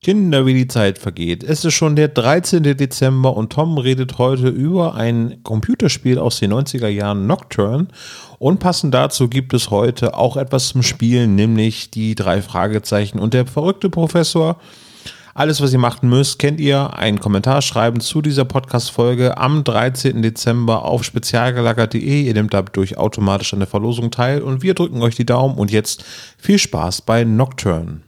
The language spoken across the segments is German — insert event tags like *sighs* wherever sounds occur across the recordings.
Kinder, wie die Zeit vergeht. Es ist schon der 13. Dezember und Tom redet heute über ein Computerspiel aus den 90er Jahren Nocturne. Und passend dazu gibt es heute auch etwas zum Spielen, nämlich die drei Fragezeichen und der verrückte Professor. Alles, was ihr machen müsst, kennt ihr. Einen Kommentar schreiben zu dieser Podcast-Folge am 13. Dezember auf spezialgelagert.de. Ihr nehmt dadurch automatisch an der Verlosung teil und wir drücken euch die Daumen. Und jetzt viel Spaß bei Nocturne.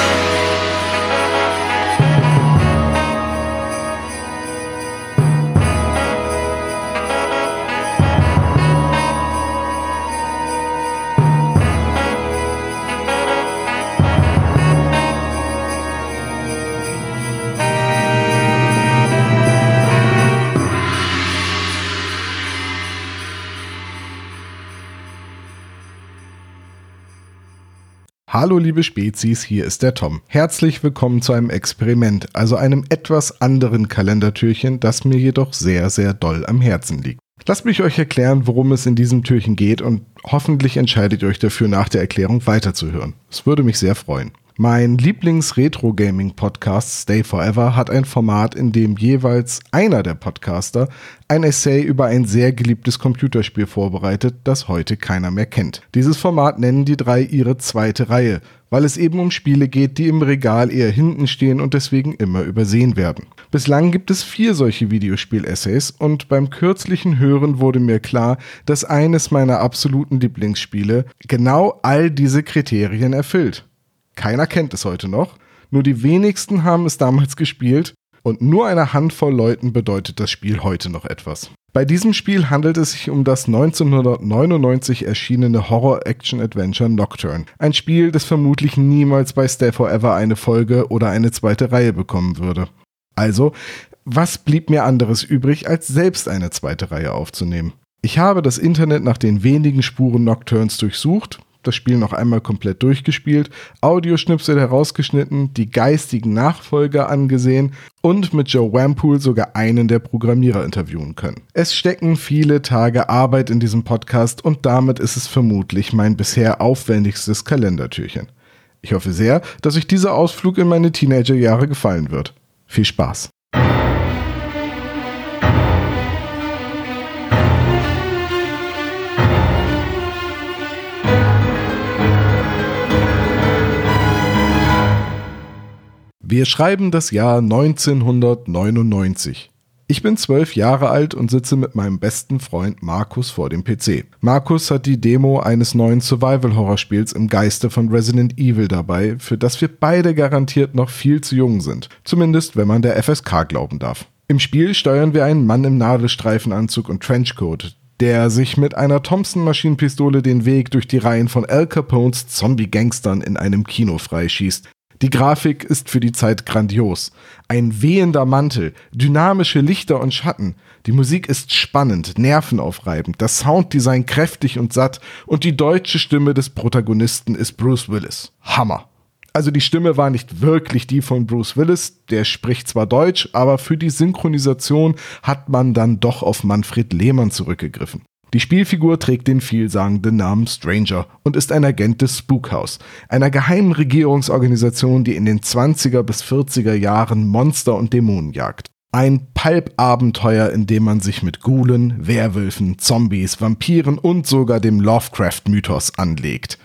Hallo liebe Spezies, hier ist der Tom. Herzlich willkommen zu einem Experiment, also einem etwas anderen Kalendertürchen, das mir jedoch sehr, sehr doll am Herzen liegt. Lasst mich euch erklären, worum es in diesem Türchen geht und hoffentlich entscheidet ihr euch dafür, nach der Erklärung weiterzuhören. Es würde mich sehr freuen. Mein Lieblings-Retro-Gaming-Podcast Stay Forever hat ein Format, in dem jeweils einer der Podcaster ein Essay über ein sehr geliebtes Computerspiel vorbereitet, das heute keiner mehr kennt. Dieses Format nennen die drei ihre zweite Reihe, weil es eben um Spiele geht, die im Regal eher hinten stehen und deswegen immer übersehen werden. Bislang gibt es vier solche Videospiel-Essays und beim kürzlichen Hören wurde mir klar, dass eines meiner absoluten Lieblingsspiele genau all diese Kriterien erfüllt. Keiner kennt es heute noch. Nur die wenigsten haben es damals gespielt und nur einer Handvoll Leuten bedeutet das Spiel heute noch etwas. Bei diesem Spiel handelt es sich um das 1999 erschienene Horror-Action-Adventure Nocturne. Ein Spiel, das vermutlich niemals bei Stay Forever eine Folge oder eine zweite Reihe bekommen würde. Also, was blieb mir anderes übrig, als selbst eine zweite Reihe aufzunehmen? Ich habe das Internet nach den wenigen Spuren Nocturnes durchsucht, das Spiel noch einmal komplett durchgespielt, Audioschnipsel herausgeschnitten, die geistigen Nachfolger angesehen und mit Joe Wampool sogar einen der Programmierer interviewen können. Es stecken viele Tage Arbeit in diesem Podcast und damit ist es vermutlich mein bisher aufwendigstes Kalendertürchen. Ich hoffe sehr, dass euch dieser Ausflug in meine Teenagerjahre gefallen wird. Viel Spaß! Wir schreiben das Jahr 1999. Ich bin zwölf Jahre alt und sitze mit meinem besten Freund Markus vor dem PC. Markus hat die Demo eines neuen Survival-Horror-Spiels im Geiste von Resident Evil dabei, für das wir beide garantiert noch viel zu jung sind. Zumindest, wenn man der FSK glauben darf. Im Spiel steuern wir einen Mann im Nadelstreifenanzug und Trenchcoat, der sich mit einer Thompson-Maschinenpistole den Weg durch die Reihen von Al Capones Zombie-Gangstern in einem Kino freischießt. Die Grafik ist für die Zeit grandios. Ein wehender Mantel, dynamische Lichter und Schatten. Die Musik ist spannend, nervenaufreibend, das Sounddesign kräftig und satt und die deutsche Stimme des Protagonisten ist Bruce Willis. Hammer. Also die Stimme war nicht wirklich die von Bruce Willis, der spricht zwar Deutsch, aber für die Synchronisation hat man dann doch auf Manfred Lehmann zurückgegriffen. Die Spielfigur trägt den vielsagenden Namen Stranger und ist ein Agent des Spookhouse, einer geheimen Regierungsorganisation, die in den 20er bis 40er Jahren Monster und Dämonen jagt. Ein Pulp-Abenteuer, in dem man sich mit Ghoulen, Werwölfen, Zombies, Vampiren und sogar dem Lovecraft-Mythos anlegt.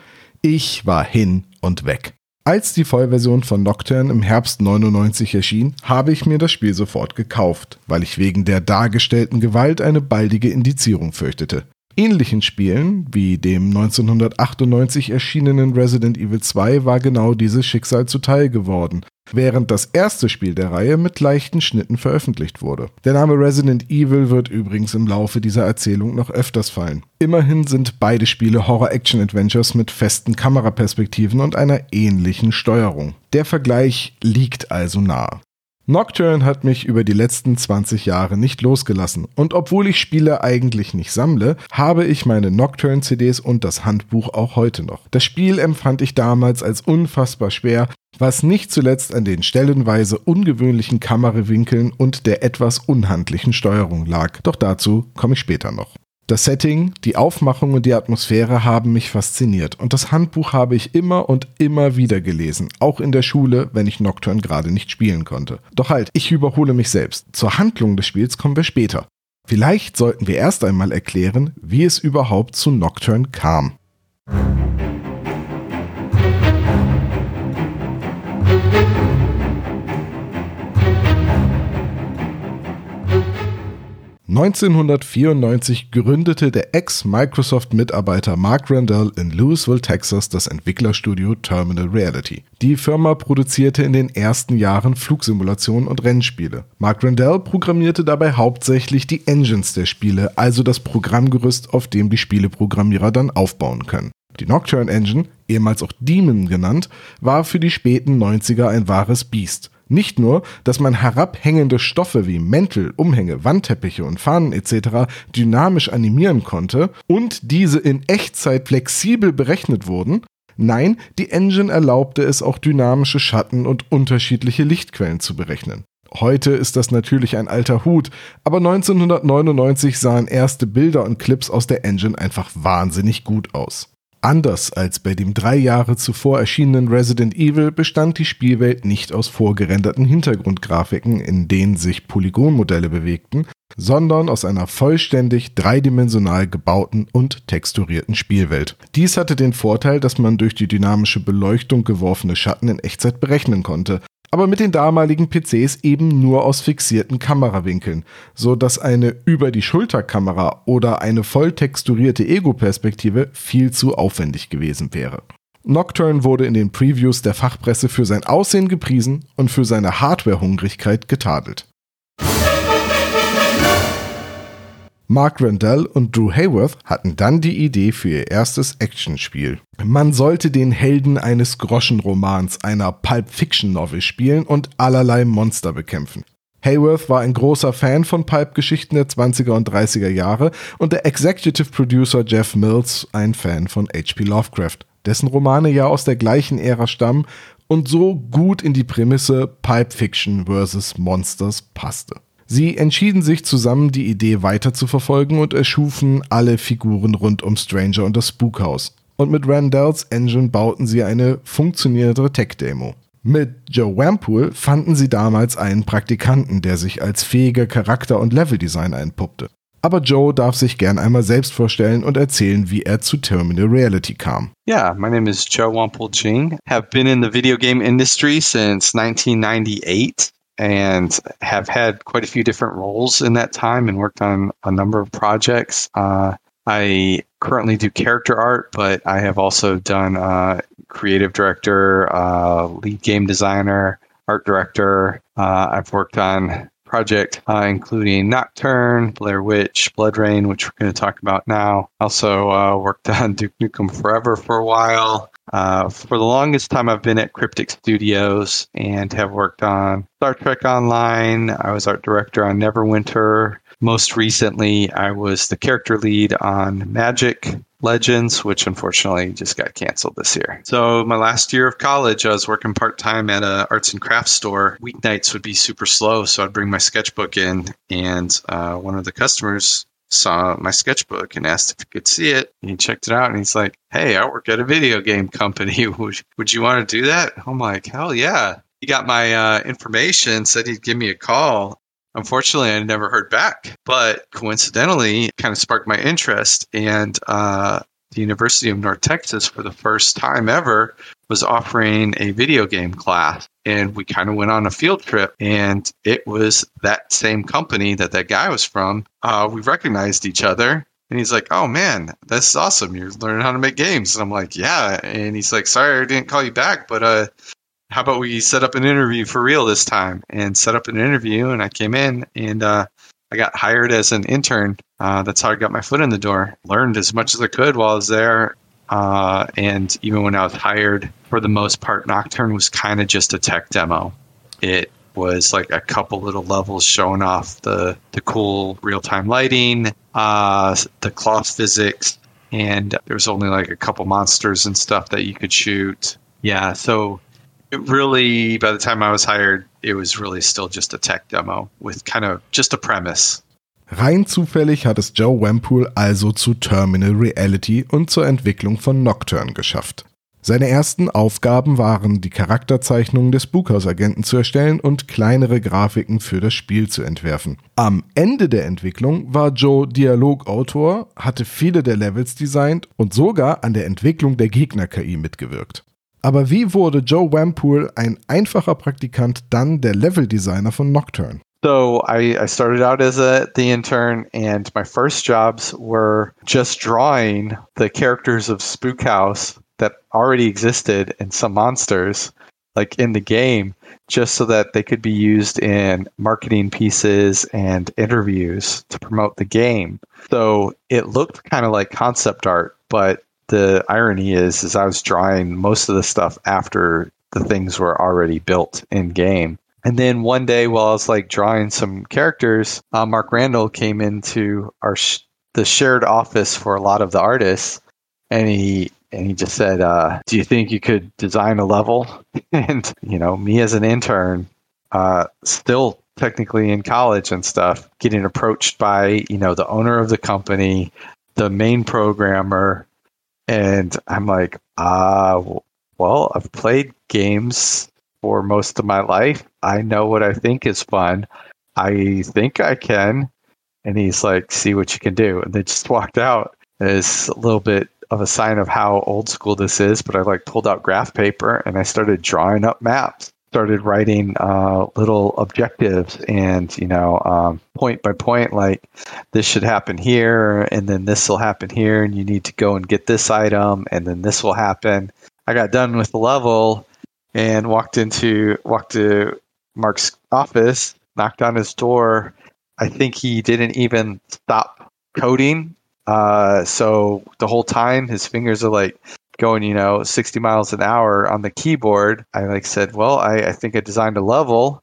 Ich war hin und weg. Als die Vollversion von Nocturne im Herbst 99 erschien, habe ich mir das Spiel sofort gekauft, weil ich wegen der dargestellten Gewalt eine baldige Indizierung fürchtete. Ähnlichen Spielen, wie dem 1998 erschienenen Resident Evil 2, war genau dieses Schicksal zuteil geworden, während das erste Spiel der Reihe mit leichten Schnitten veröffentlicht wurde. Der Name Resident Evil wird übrigens im Laufe dieser Erzählung noch öfters fallen. Immerhin sind beide Spiele Horror-Action-Adventures mit festen Kameraperspektiven und einer ähnlichen Steuerung. Der Vergleich liegt also nahe. Nocturne hat mich über die letzten 20 Jahre nicht losgelassen und obwohl ich Spiele eigentlich nicht sammle, habe ich meine Nocturne-CDs und das Handbuch auch heute noch. Das Spiel empfand ich damals als unfassbar schwer, was nicht zuletzt an den stellenweise ungewöhnlichen Kamerawinkeln und der etwas unhandlichen Steuerung lag. Doch dazu komme ich später noch. Das Setting, die Aufmachung und die Atmosphäre haben mich fasziniert und das Handbuch habe ich immer und immer wieder gelesen, auch in der Schule, wenn ich Nocturne gerade nicht spielen konnte. Doch halt, ich überhole mich selbst. Zur Handlung des Spiels kommen wir später. Vielleicht sollten wir erst einmal erklären, wie es überhaupt zu Nocturne kam. 1994 gründete der Ex-Microsoft-Mitarbeiter Mark Randall in Louisville, Texas das Entwicklerstudio Terminal Reality. Die Firma produzierte in den ersten Jahren Flugsimulationen und Rennspiele. Mark Randall programmierte dabei hauptsächlich die Engines der Spiele, also das Programmgerüst, auf dem die Spieleprogrammierer dann aufbauen können. Die Nocturne Engine, ehemals auch Demon genannt, war für die späten 90er ein wahres Biest. Nicht nur, dass man herabhängende Stoffe wie Mäntel, Umhänge, Wandteppiche und Fahnen etc. dynamisch animieren konnte und diese in Echtzeit flexibel berechnet wurden, nein, die Engine erlaubte es auch dynamische Schatten und unterschiedliche Lichtquellen zu berechnen. Heute ist das natürlich ein alter Hut, aber 1999 sahen erste Bilder und Clips aus der Engine einfach wahnsinnig gut aus. Anders als bei dem drei Jahre zuvor erschienenen Resident Evil bestand die Spielwelt nicht aus vorgerenderten Hintergrundgrafiken, in denen sich Polygonmodelle bewegten, sondern aus einer vollständig dreidimensional gebauten und texturierten Spielwelt. Dies hatte den Vorteil, dass man durch die dynamische Beleuchtung geworfene Schatten in Echtzeit berechnen konnte, aber mit den damaligen PCs eben nur aus fixierten Kamerawinkeln, so dass eine über die Schulterkamera oder eine voll texturierte Ego-Perspektive viel zu aufwendig gewesen wäre. Nocturne wurde in den Previews der Fachpresse für sein Aussehen gepriesen und für seine Hardware-Hungrigkeit getadelt. Mark Randall und Drew Hayworth hatten dann die Idee für ihr erstes Actionspiel. Man sollte den Helden eines Groschenromans, einer Pulp Fiction Novel spielen und allerlei Monster bekämpfen. Hayworth war ein großer Fan von Pulp-Geschichten der 20er und 30er Jahre und der Executive Producer Jeff Mills ein Fan von H.P. Lovecraft, dessen Romane ja aus der gleichen Ära stammen und so gut in die Prämisse Pulp Fiction vs. Monsters passte. Sie entschieden sich zusammen, die Idee weiter und erschufen alle Figuren rund um Stranger und das Spookhaus. Und mit Randalls Engine bauten sie eine funktionierende Tech-Demo. Mit Joe Wampool fanden sie damals einen Praktikanten, der sich als fähiger Charakter- und Leveldesigner entpuppte. Aber Joe darf sich gern einmal selbst vorstellen und erzählen, wie er zu Terminal Reality kam. Yeah, my name is Joe Wampul Jing. Have been in the video game industry since 1998. And have had quite a few different roles in that time and worked on a number of projects. Uh, I currently do character art, but I have also done uh, creative director, uh, lead game designer, art director. Uh, I've worked on project, uh, including Nocturne, Blair Witch, Blood Rain, which we're going to talk about now. Also uh, worked *laughs* on Duke Nukem Forever for a while. Uh, for the longest time, I've been at Cryptic Studios and have worked on Star Trek Online. I was art director on Neverwinter. Most recently, I was the character lead on Magic Legends, which unfortunately just got canceled this year. So, my last year of college, I was working part time at a arts and crafts store. Weeknights would be super slow, so I'd bring my sketchbook in, and uh, one of the customers saw my sketchbook and asked if he could see it. And he checked it out and he's like, Hey, I work at a video game company. *laughs* would, would you want to do that? I'm like, Hell yeah. He got my uh, information, said he'd give me a call. Unfortunately, I never heard back, but coincidentally, kind of sparked my interest. And uh, the University of North Texas, for the first time ever, was offering a video game class. And we kind of went on a field trip, and it was that same company that that guy was from. Uh, we recognized each other. And he's like, "Oh man, this is awesome! You're learning how to make games." And I'm like, "Yeah." And he's like, "Sorry, I didn't call you back, but uh, how about we set up an interview for real this time?" And set up an interview, and I came in, and uh, I got hired as an intern. Uh, that's how I got my foot in the door. Learned as much as I could while I was there, uh, and even when I was hired, for the most part, Nocturne was kind of just a tech demo. It was like a couple little levels showing off the the cool real time lighting, uh, the cloth physics, and there was only like a couple monsters and stuff that you could shoot. Yeah, so it really, by the time I was hired, it was really still just a tech demo with kind of just a premise. Rein zufällig hat es Joe Wampool also zu Terminal Reality und zur Entwicklung von Nocturne geschafft. Seine ersten Aufgaben waren, die Charakterzeichnungen des Spookhouse-Agenten zu erstellen und kleinere Grafiken für das Spiel zu entwerfen. Am Ende der Entwicklung war Joe Dialogautor, hatte viele der Levels designt und sogar an der Entwicklung der Gegner-KI mitgewirkt. Aber wie wurde Joe Wampool, ein einfacher Praktikant, dann der Leveldesigner von Nocturne? So I, I started out as a the intern, and my first jobs were just drawing the characters of Spook House that already existed and some monsters like in the game just so that they could be used in marketing pieces and interviews to promote the game. So it looked kind of like concept art, but the irony is is I was drawing most of the stuff after the things were already built in game. And then one day while I was like drawing some characters, uh, Mark Randall came into our sh- the shared office for a lot of the artists and he and he just said, uh, "Do you think you could design a level?" *laughs* and you know, me as an intern, uh, still technically in college and stuff, getting approached by you know the owner of the company, the main programmer, and I'm like, uh, well, I've played games for most of my life. I know what I think is fun. I think I can. And he's like, see what you can do. And they just walked out. It's a little bit of a sign of how old school this is, but I like pulled out graph paper and I started drawing up maps. Started writing uh, little objectives and you know um, point by point, like this should happen here, and then this will happen here, and you need to go and get this item, and then this will happen. I got done with the level and walked into walked to Mark's office, knocked on his door. I think he didn't even stop coding uh, so the whole time his fingers are like going, you know, 60 miles an hour on the keyboard. I like said, well, I, I think I designed a level.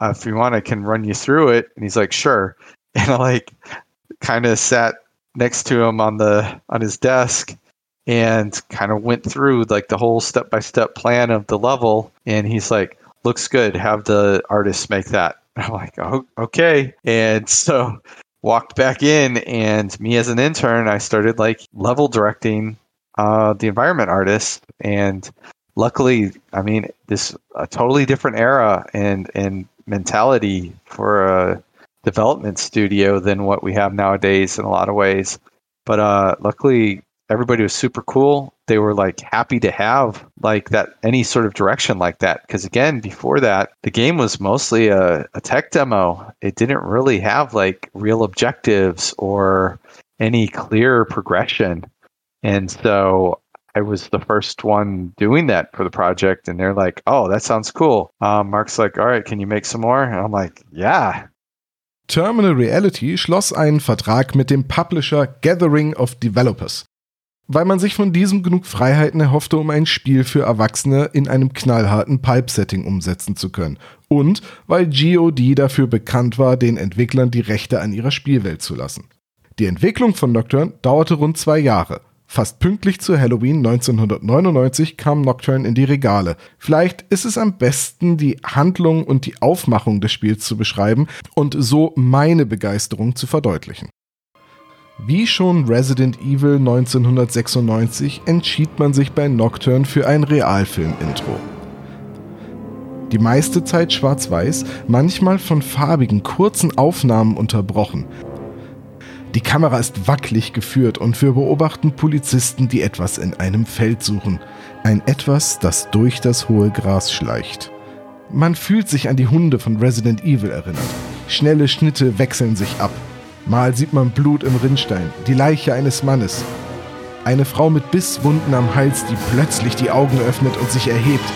Uh, if you want, I can run you through it. And he's like, sure. *laughs* And I like kind of sat next to him on the on his desk and kind of went through like the whole step by step plan of the level. And he's like, looks good. Have the artist make that. *laughs* I'm like, oh, okay. And *laughs* so walked back in and me as an intern i started like level directing uh, the environment artist and luckily i mean this a totally different era and and mentality for a development studio than what we have nowadays in a lot of ways but uh, luckily everybody was super cool. They were like happy to have like that any sort of direction like that. Because again, before that, the game was mostly a, a tech demo. It didn't really have like real objectives or any clear progression. And so I was the first one doing that for the project, and they're like, "Oh, that sounds cool." Um, Mark's like, "All right, can you make some more?" And I'm like, "Yeah." Terminal Reality schloss einen Vertrag mit dem Publisher Gathering of Developers. Weil man sich von diesem genug Freiheiten erhoffte, um ein Spiel für Erwachsene in einem knallharten Pipe-Setting umsetzen zu können. Und weil GOD dafür bekannt war, den Entwicklern die Rechte an ihrer Spielwelt zu lassen. Die Entwicklung von Nocturne dauerte rund zwei Jahre. Fast pünktlich zu Halloween 1999 kam Nocturne in die Regale. Vielleicht ist es am besten, die Handlung und die Aufmachung des Spiels zu beschreiben und so meine Begeisterung zu verdeutlichen. Wie schon Resident Evil 1996 entschied man sich bei Nocturne für ein Realfilm-Intro. Die meiste Zeit schwarz-weiß, manchmal von farbigen, kurzen Aufnahmen unterbrochen. Die Kamera ist wackelig geführt und wir beobachten Polizisten, die etwas in einem Feld suchen. Ein etwas, das durch das hohe Gras schleicht. Man fühlt sich an die Hunde von Resident Evil erinnert. Schnelle Schnitte wechseln sich ab. Mal sieht man Blut im Rinnstein, die Leiche eines Mannes. Eine Frau mit Bisswunden am Hals, die plötzlich die Augen öffnet und sich erhebt.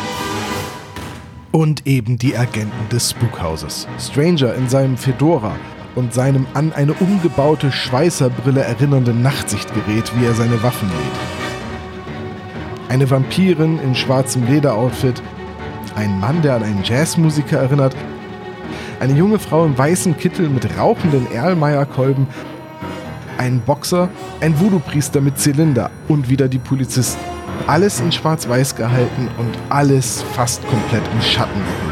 Und eben die Agenten des Spookhauses. Stranger in seinem Fedora und seinem an eine umgebaute Schweißerbrille erinnernden Nachtsichtgerät, wie er seine Waffen lädt. Eine Vampirin in schwarzem Lederoutfit, ein Mann, der an einen Jazzmusiker erinnert eine junge Frau im weißen Kittel mit rauchenden Erlmeyer-Kolben, ein Boxer, ein Voodoo-Priester mit Zylinder und wieder die Polizisten. Alles in schwarz-weiß gehalten und alles fast komplett im Schatten gehüllt.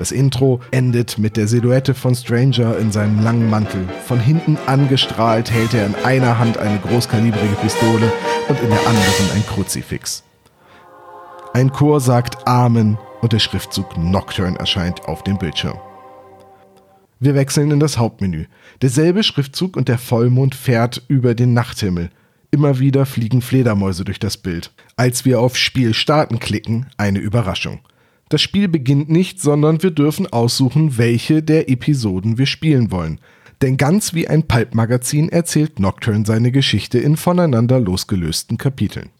Das Intro endet mit der Silhouette von Stranger in seinem langen Mantel. Von hinten angestrahlt hält er in einer Hand eine großkalibrige Pistole und in der anderen ein Kruzifix. Ein Chor sagt Amen und der Schriftzug Nocturne erscheint auf dem Bildschirm. Wir wechseln in das Hauptmenü. Derselbe Schriftzug und der Vollmond fährt über den Nachthimmel. Immer wieder fliegen Fledermäuse durch das Bild. Als wir auf Spiel starten klicken, eine Überraschung. Das Spiel beginnt nicht, sondern wir dürfen aussuchen, welche der Episoden wir spielen wollen. Denn ganz wie ein Pulp-Magazin erzählt Nocturne seine Geschichte in voneinander losgelösten Kapiteln.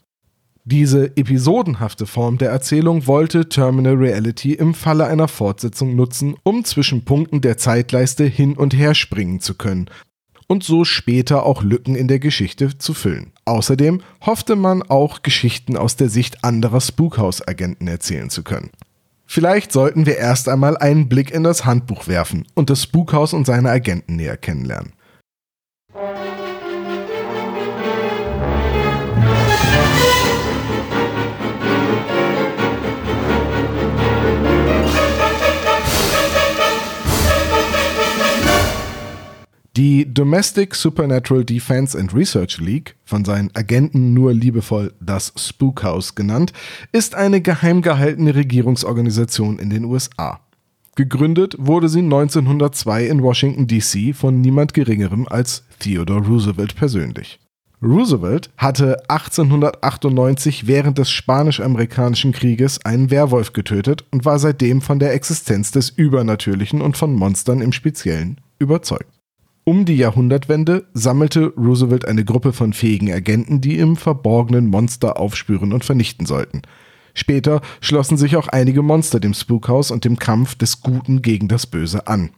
Diese episodenhafte Form der Erzählung wollte Terminal Reality im Falle einer Fortsetzung nutzen, um zwischen Punkten der Zeitleiste hin und her springen zu können und so später auch Lücken in der Geschichte zu füllen. Außerdem hoffte man auch Geschichten aus der Sicht anderer Spookhouse-Agenten erzählen zu können. Vielleicht sollten wir erst einmal einen Blick in das Handbuch werfen und das Spukhaus und seine Agenten näher kennenlernen. Die Domestic Supernatural Defense and Research League, von seinen Agenten nur liebevoll das Spookhouse genannt, ist eine geheim gehaltene Regierungsorganisation in den USA. Gegründet wurde sie 1902 in Washington, D.C. von niemand Geringerem als Theodore Roosevelt persönlich. Roosevelt hatte 1898 während des Spanisch-Amerikanischen Krieges einen Werwolf getötet und war seitdem von der Existenz des Übernatürlichen und von Monstern im Speziellen überzeugt. Um die Jahrhundertwende sammelte Roosevelt eine Gruppe von fähigen Agenten, die im Verborgenen Monster aufspüren und vernichten sollten. Später schlossen sich auch einige Monster dem Spukhaus und dem Kampf des Guten gegen das Böse an.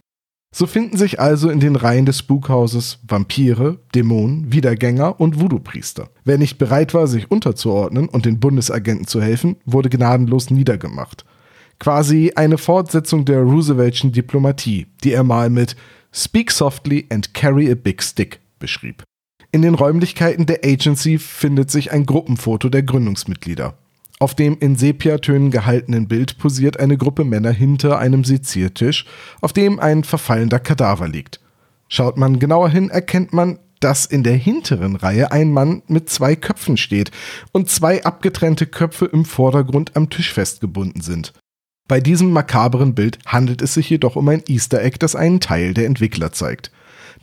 So finden sich also in den Reihen des Spukhauses Vampire, Dämonen, Wiedergänger und Voodoo-Priester. Wer nicht bereit war, sich unterzuordnen und den Bundesagenten zu helfen, wurde gnadenlos niedergemacht. Quasi eine Fortsetzung der Rooseveltschen Diplomatie, die er mal mit Speak Softly and Carry a Big Stick beschrieb. In den Räumlichkeiten der Agency findet sich ein Gruppenfoto der Gründungsmitglieder. Auf dem in Sepiatönen gehaltenen Bild posiert eine Gruppe Männer hinter einem Seziertisch, auf dem ein verfallender Kadaver liegt. Schaut man genauer hin, erkennt man, dass in der hinteren Reihe ein Mann mit zwei Köpfen steht und zwei abgetrennte Köpfe im Vordergrund am Tisch festgebunden sind. Bei diesem makaberen Bild handelt es sich jedoch um ein Easter Egg, das einen Teil der Entwickler zeigt.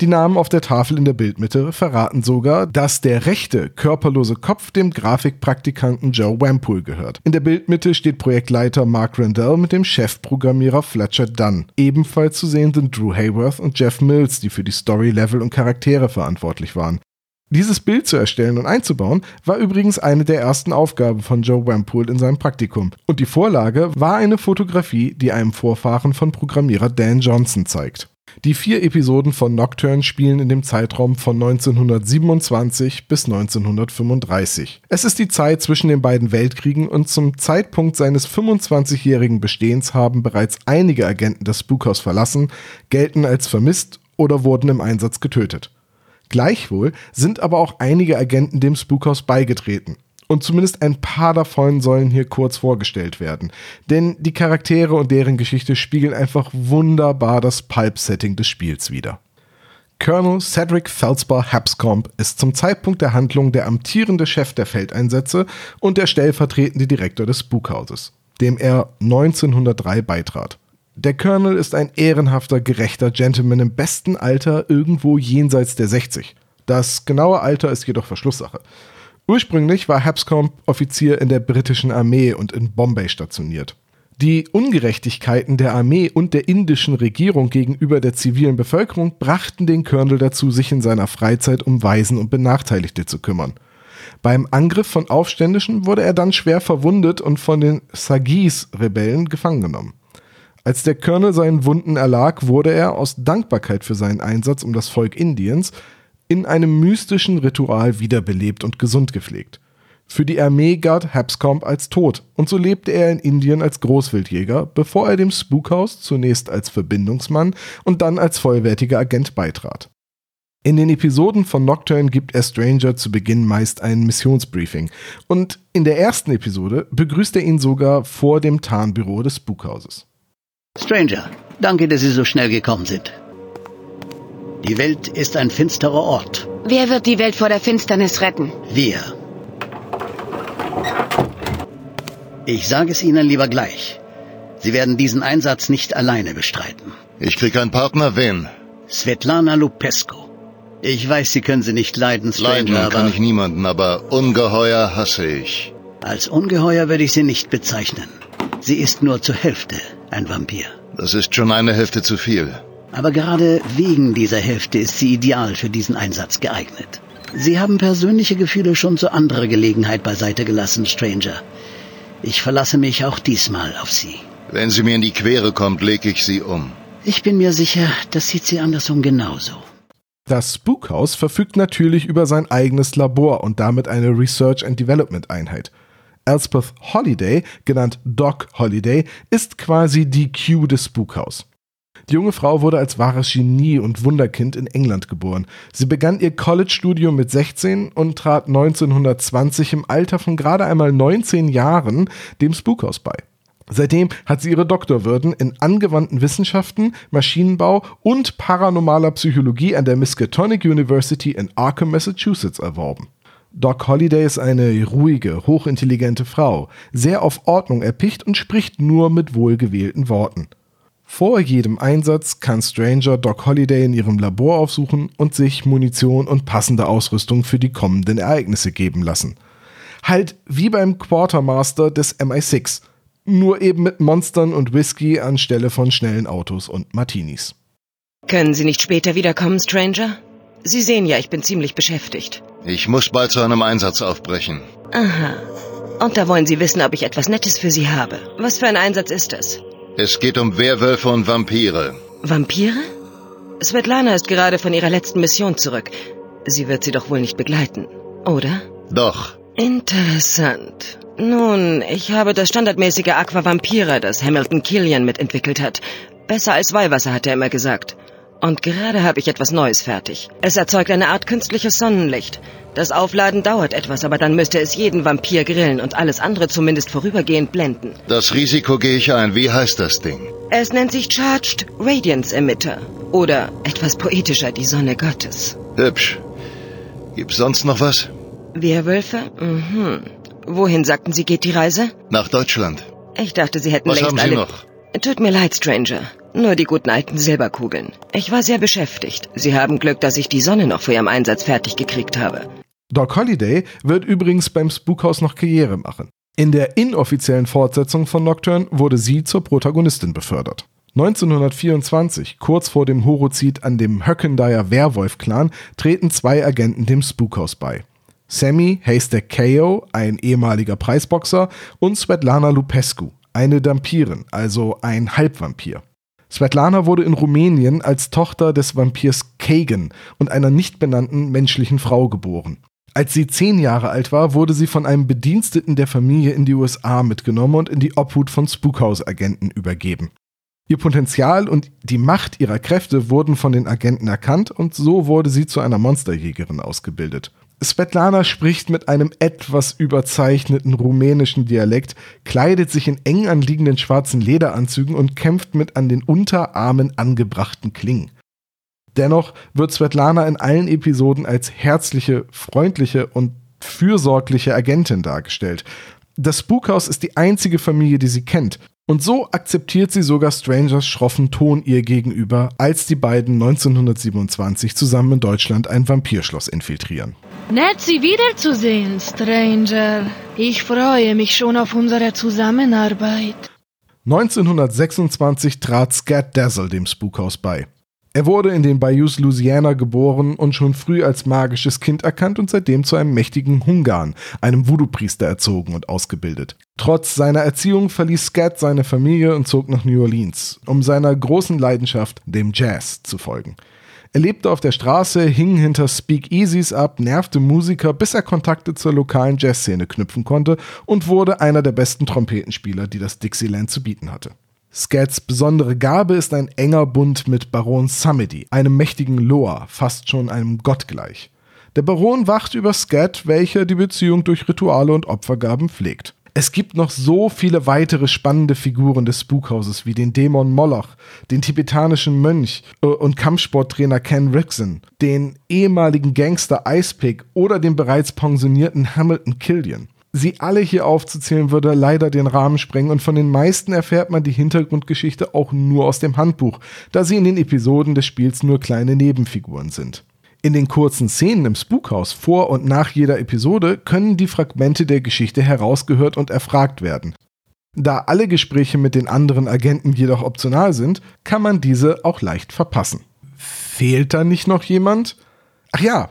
Die Namen auf der Tafel in der Bildmitte verraten sogar, dass der rechte, körperlose Kopf dem Grafikpraktikanten Joe Wampool gehört. In der Bildmitte steht Projektleiter Mark Randall mit dem Chefprogrammierer Fletcher Dunn. Ebenfalls zu sehen sind Drew Hayworth und Jeff Mills, die für die Story, Level und Charaktere verantwortlich waren. Dieses Bild zu erstellen und einzubauen, war übrigens eine der ersten Aufgaben von Joe Wampool in seinem Praktikum. Und die Vorlage war eine Fotografie, die einem Vorfahren von Programmierer Dan Johnson zeigt. Die vier Episoden von Nocturne spielen in dem Zeitraum von 1927 bis 1935. Es ist die Zeit zwischen den beiden Weltkriegen und zum Zeitpunkt seines 25-jährigen Bestehens haben bereits einige Agenten das Spukhaus verlassen, gelten als vermisst oder wurden im Einsatz getötet. Gleichwohl sind aber auch einige Agenten dem Spookhaus beigetreten. Und zumindest ein paar davon sollen hier kurz vorgestellt werden. Denn die Charaktere und deren Geschichte spiegeln einfach wunderbar das Pulp-Setting des Spiels wider. Colonel Cedric Felsbar Habscomb ist zum Zeitpunkt der Handlung der amtierende Chef der Feldeinsätze und der stellvertretende Direktor des Spookhauses, dem er 1903 beitrat. Der Colonel ist ein ehrenhafter, gerechter Gentleman im besten Alter irgendwo jenseits der 60. Das genaue Alter ist jedoch Verschlusssache. Ursprünglich war Habscomb Offizier in der britischen Armee und in Bombay stationiert. Die Ungerechtigkeiten der Armee und der indischen Regierung gegenüber der zivilen Bevölkerung brachten den Colonel dazu, sich in seiner Freizeit um Waisen und Benachteiligte zu kümmern. Beim Angriff von Aufständischen wurde er dann schwer verwundet und von den Sagis-Rebellen gefangen genommen. Als der Colonel seinen Wunden erlag, wurde er aus Dankbarkeit für seinen Einsatz um das Volk Indiens in einem mystischen Ritual wiederbelebt und gesund gepflegt. Für die Armee galt Habscomb als tot und so lebte er in Indien als Großwildjäger, bevor er dem Spookhaus zunächst als Verbindungsmann und dann als vollwertiger Agent beitrat. In den Episoden von Nocturne gibt er Stranger zu Beginn meist ein Missionsbriefing und in der ersten Episode begrüßt er ihn sogar vor dem Tarnbüro des Spookhauses. Stranger, danke, dass Sie so schnell gekommen sind. Die Welt ist ein finsterer Ort. Wer wird die Welt vor der Finsternis retten? Wir. Ich sage es Ihnen lieber gleich. Sie werden diesen Einsatz nicht alleine bestreiten. Ich krieg einen Partner, wen? Svetlana Lupescu. Ich weiß, Sie können sie nicht leiden, Stranger, Leiden aber kann ich niemanden, aber Ungeheuer hasse ich. als Ungeheuer würde ich sie nicht bezeichnen. Sie ist nur zur Hälfte ein Vampir. Das ist schon eine Hälfte zu viel. Aber gerade wegen dieser Hälfte ist sie ideal für diesen Einsatz geeignet. Sie haben persönliche Gefühle schon zu anderer Gelegenheit beiseite gelassen, Stranger. Ich verlasse mich auch diesmal auf Sie. Wenn sie mir in die Quere kommt, leg ich sie um. Ich bin mir sicher, das sieht sie andersrum genauso. Das Spookhaus verfügt natürlich über sein eigenes Labor und damit eine Research and Development Einheit. Elspeth Holiday, genannt Doc Holiday, ist quasi die Q des Spookhaus. Die junge Frau wurde als wahres Genie und Wunderkind in England geboren. Sie begann ihr College-Studium mit 16 und trat 1920 im Alter von gerade einmal 19 Jahren dem Spookhaus bei. Seitdem hat sie ihre Doktorwürden in angewandten Wissenschaften, Maschinenbau und paranormaler Psychologie an der Miskatonic University in Arkham, Massachusetts erworben. Doc Holliday ist eine ruhige, hochintelligente Frau, sehr auf Ordnung erpicht und spricht nur mit wohlgewählten Worten. Vor jedem Einsatz kann Stranger Doc Holliday in ihrem Labor aufsuchen und sich Munition und passende Ausrüstung für die kommenden Ereignisse geben lassen. Halt wie beim Quartermaster des MI6, nur eben mit Monstern und Whisky anstelle von schnellen Autos und Martinis. Können Sie nicht später wiederkommen, Stranger? Sie sehen ja, ich bin ziemlich beschäftigt. Ich muss bald zu einem Einsatz aufbrechen. Aha. Und da wollen Sie wissen, ob ich etwas Nettes für Sie habe. Was für ein Einsatz ist es? Es geht um Werwölfe und Vampire. Vampire? Svetlana ist gerade von ihrer letzten Mission zurück. Sie wird sie doch wohl nicht begleiten, oder? Doch. Interessant. Nun, ich habe das standardmäßige Aquavampira, das Hamilton Killian mitentwickelt hat. Besser als Weihwasser, hat er immer gesagt. Und gerade habe ich etwas Neues fertig. Es erzeugt eine Art künstliches Sonnenlicht. Das Aufladen dauert etwas, aber dann müsste es jeden Vampir grillen und alles andere zumindest vorübergehend blenden. Das Risiko gehe ich ein. Wie heißt das Ding? Es nennt sich Charged Radiance Emitter. Oder etwas poetischer, die Sonne Gottes. Hübsch. Gibt's sonst noch was? Werwölfe? Mhm. Wohin sagten Sie, geht die Reise? Nach Deutschland. Ich dachte, Sie hätten Was längst haben Sie alle... noch? Tut mir leid, Stranger. Nur die guten alten Silberkugeln. Ich war sehr beschäftigt. Sie haben Glück, dass ich die Sonne noch vor Ihrem Einsatz fertig gekriegt habe. Doc Holliday wird übrigens beim Spookhaus noch Karriere machen. In der inoffiziellen Fortsetzung von Nocturne wurde sie zur Protagonistin befördert. 1924, kurz vor dem Horozid an dem Höckendyer Werwolf-Clan, treten zwei Agenten dem Spookhaus bei. Sammy Haystack Kao, ein ehemaliger Preisboxer, und Svetlana Lupescu, eine Dampirin, also ein Halbvampir. Svetlana wurde in Rumänien als Tochter des Vampirs Kagan und einer nicht benannten menschlichen Frau geboren. Als sie zehn Jahre alt war, wurde sie von einem Bediensteten der Familie in die USA mitgenommen und in die Obhut von Spookhouse-Agenten übergeben. Ihr Potenzial und die Macht ihrer Kräfte wurden von den Agenten erkannt und so wurde sie zu einer Monsterjägerin ausgebildet. Svetlana spricht mit einem etwas überzeichneten rumänischen Dialekt, kleidet sich in eng anliegenden schwarzen Lederanzügen und kämpft mit an den Unterarmen angebrachten Klingen. Dennoch wird Svetlana in allen Episoden als herzliche, freundliche und fürsorgliche Agentin dargestellt. Das Spukhaus ist die einzige Familie, die sie kennt. Und so akzeptiert sie sogar Strangers schroffen Ton ihr gegenüber, als die beiden 1927 zusammen in Deutschland ein Vampirschloss infiltrieren. Nett, Sie wiederzusehen, Stranger. Ich freue mich schon auf unsere Zusammenarbeit. 1926 trat Scat Dazzle dem Spukhaus bei. Er wurde in den Bayous Louisiana geboren und schon früh als magisches Kind erkannt und seitdem zu einem mächtigen Hungan, einem Voodoo-Priester, erzogen und ausgebildet. Trotz seiner Erziehung verließ Scat seine Familie und zog nach New Orleans, um seiner großen Leidenschaft, dem Jazz, zu folgen. Er lebte auf der Straße, hing hinter Speakeasies ab, nervte Musiker, bis er Kontakte zur lokalen Jazzszene knüpfen konnte und wurde einer der besten Trompetenspieler, die das Dixieland zu bieten hatte. Scats besondere Gabe ist ein enger Bund mit Baron Samedi, einem mächtigen Loa, fast schon einem Gott gleich. Der Baron wacht über Scat, welcher die Beziehung durch Rituale und Opfergaben pflegt. Es gibt noch so viele weitere spannende Figuren des Spukhauses wie den Dämon Moloch, den tibetanischen Mönch äh, und Kampfsporttrainer Ken Rickson, den ehemaligen Gangster Icepick oder den bereits pensionierten Hamilton Killian. Sie alle hier aufzuzählen würde leider den Rahmen sprengen und von den meisten erfährt man die Hintergrundgeschichte auch nur aus dem Handbuch, da sie in den Episoden des Spiels nur kleine Nebenfiguren sind. In den kurzen Szenen im Spukhaus vor und nach jeder Episode können die Fragmente der Geschichte herausgehört und erfragt werden. Da alle Gespräche mit den anderen Agenten jedoch optional sind, kann man diese auch leicht verpassen. Fehlt da nicht noch jemand? Ach ja,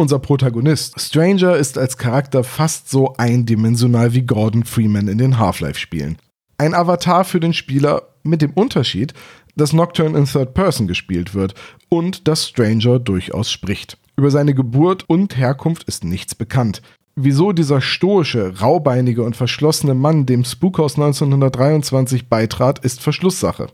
unser Protagonist. Stranger ist als Charakter fast so eindimensional wie Gordon Freeman in den Half-Life-Spielen. Ein Avatar für den Spieler mit dem Unterschied, dass Nocturne in Third Person gespielt wird und dass Stranger durchaus spricht. Über seine Geburt und Herkunft ist nichts bekannt. Wieso dieser stoische, raubeinige und verschlossene Mann dem Spookhaus 1923 beitrat, ist Verschlusssache.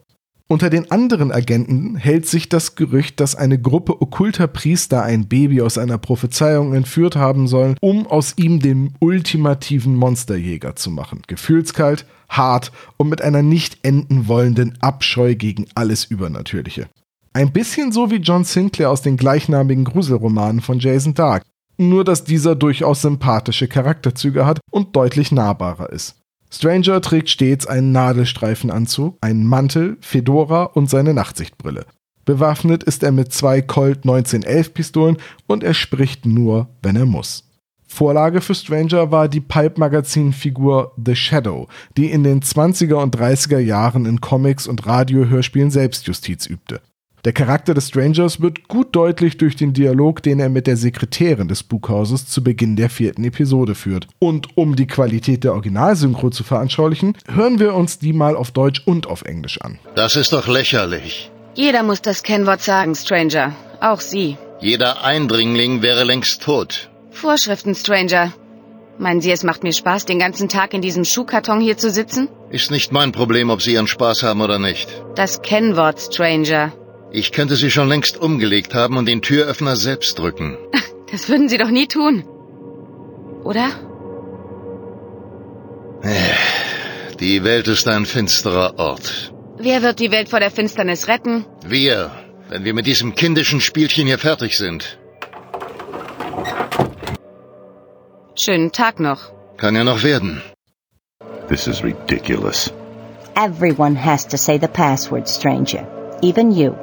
Unter den anderen Agenten hält sich das Gerücht, dass eine Gruppe okkulter Priester ein Baby aus einer Prophezeiung entführt haben sollen, um aus ihm den ultimativen Monsterjäger zu machen. Gefühlskalt, hart und mit einer nicht enden wollenden Abscheu gegen alles Übernatürliche. Ein bisschen so wie John Sinclair aus den gleichnamigen Gruselromanen von Jason Dark, nur dass dieser durchaus sympathische Charakterzüge hat und deutlich nahbarer ist. Stranger trägt stets einen Nadelstreifenanzug, einen Mantel, Fedora und seine Nachtsichtbrille. Bewaffnet ist er mit zwei Colt 1911 Pistolen und er spricht nur, wenn er muss. Vorlage für Stranger war die Pulp-Magazin-Figur The Shadow, die in den 20er und 30er Jahren in Comics und Radiohörspielen Selbstjustiz übte. Der Charakter des Strangers wird gut deutlich durch den Dialog, den er mit der Sekretärin des Bughauses zu Beginn der vierten Episode führt. Und um die Qualität der Originalsynchro zu veranschaulichen, hören wir uns die mal auf Deutsch und auf Englisch an. Das ist doch lächerlich. Jeder muss das Kennwort sagen, Stranger. Auch Sie. Jeder Eindringling wäre längst tot. Vorschriften, Stranger. Meinen Sie, es macht mir Spaß, den ganzen Tag in diesem Schuhkarton hier zu sitzen? Ist nicht mein Problem, ob Sie Ihren Spaß haben oder nicht. Das Kennwort, Stranger. Ich könnte sie schon längst umgelegt haben und den Türöffner selbst drücken. *laughs* Das würden Sie doch nie tun. Oder? Die Welt ist ein finsterer Ort. Wer wird die Welt vor der Finsternis retten? Wir, wenn wir mit diesem kindischen Spielchen hier fertig sind. Schönen Tag noch. Kann ja noch werden. This is ridiculous. Everyone has to say the password, stranger. Even you.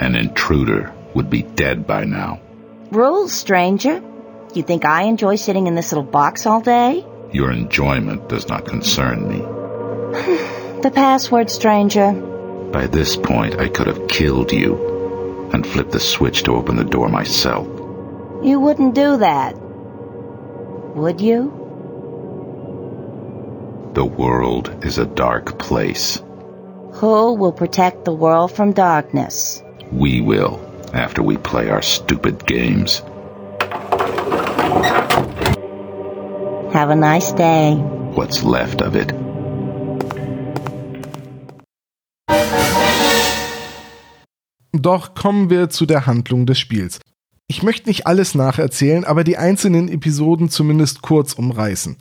An intruder would be dead by now. Rules, stranger. You think I enjoy sitting in this little box all day? Your enjoyment does not concern me. *sighs* The password, stranger. By this point, I could have killed you and flipped the switch to open the door myself. You wouldn't do that. Would you? The world is a dark place. Who will protect the world from darkness? We will, after we play our stupid games. Have a nice day. What's left of it. Doch kommen wir zu der Handlung des Spiels. Ich möchte nicht alles nacherzählen, aber die einzelnen Episoden zumindest kurz umreißen.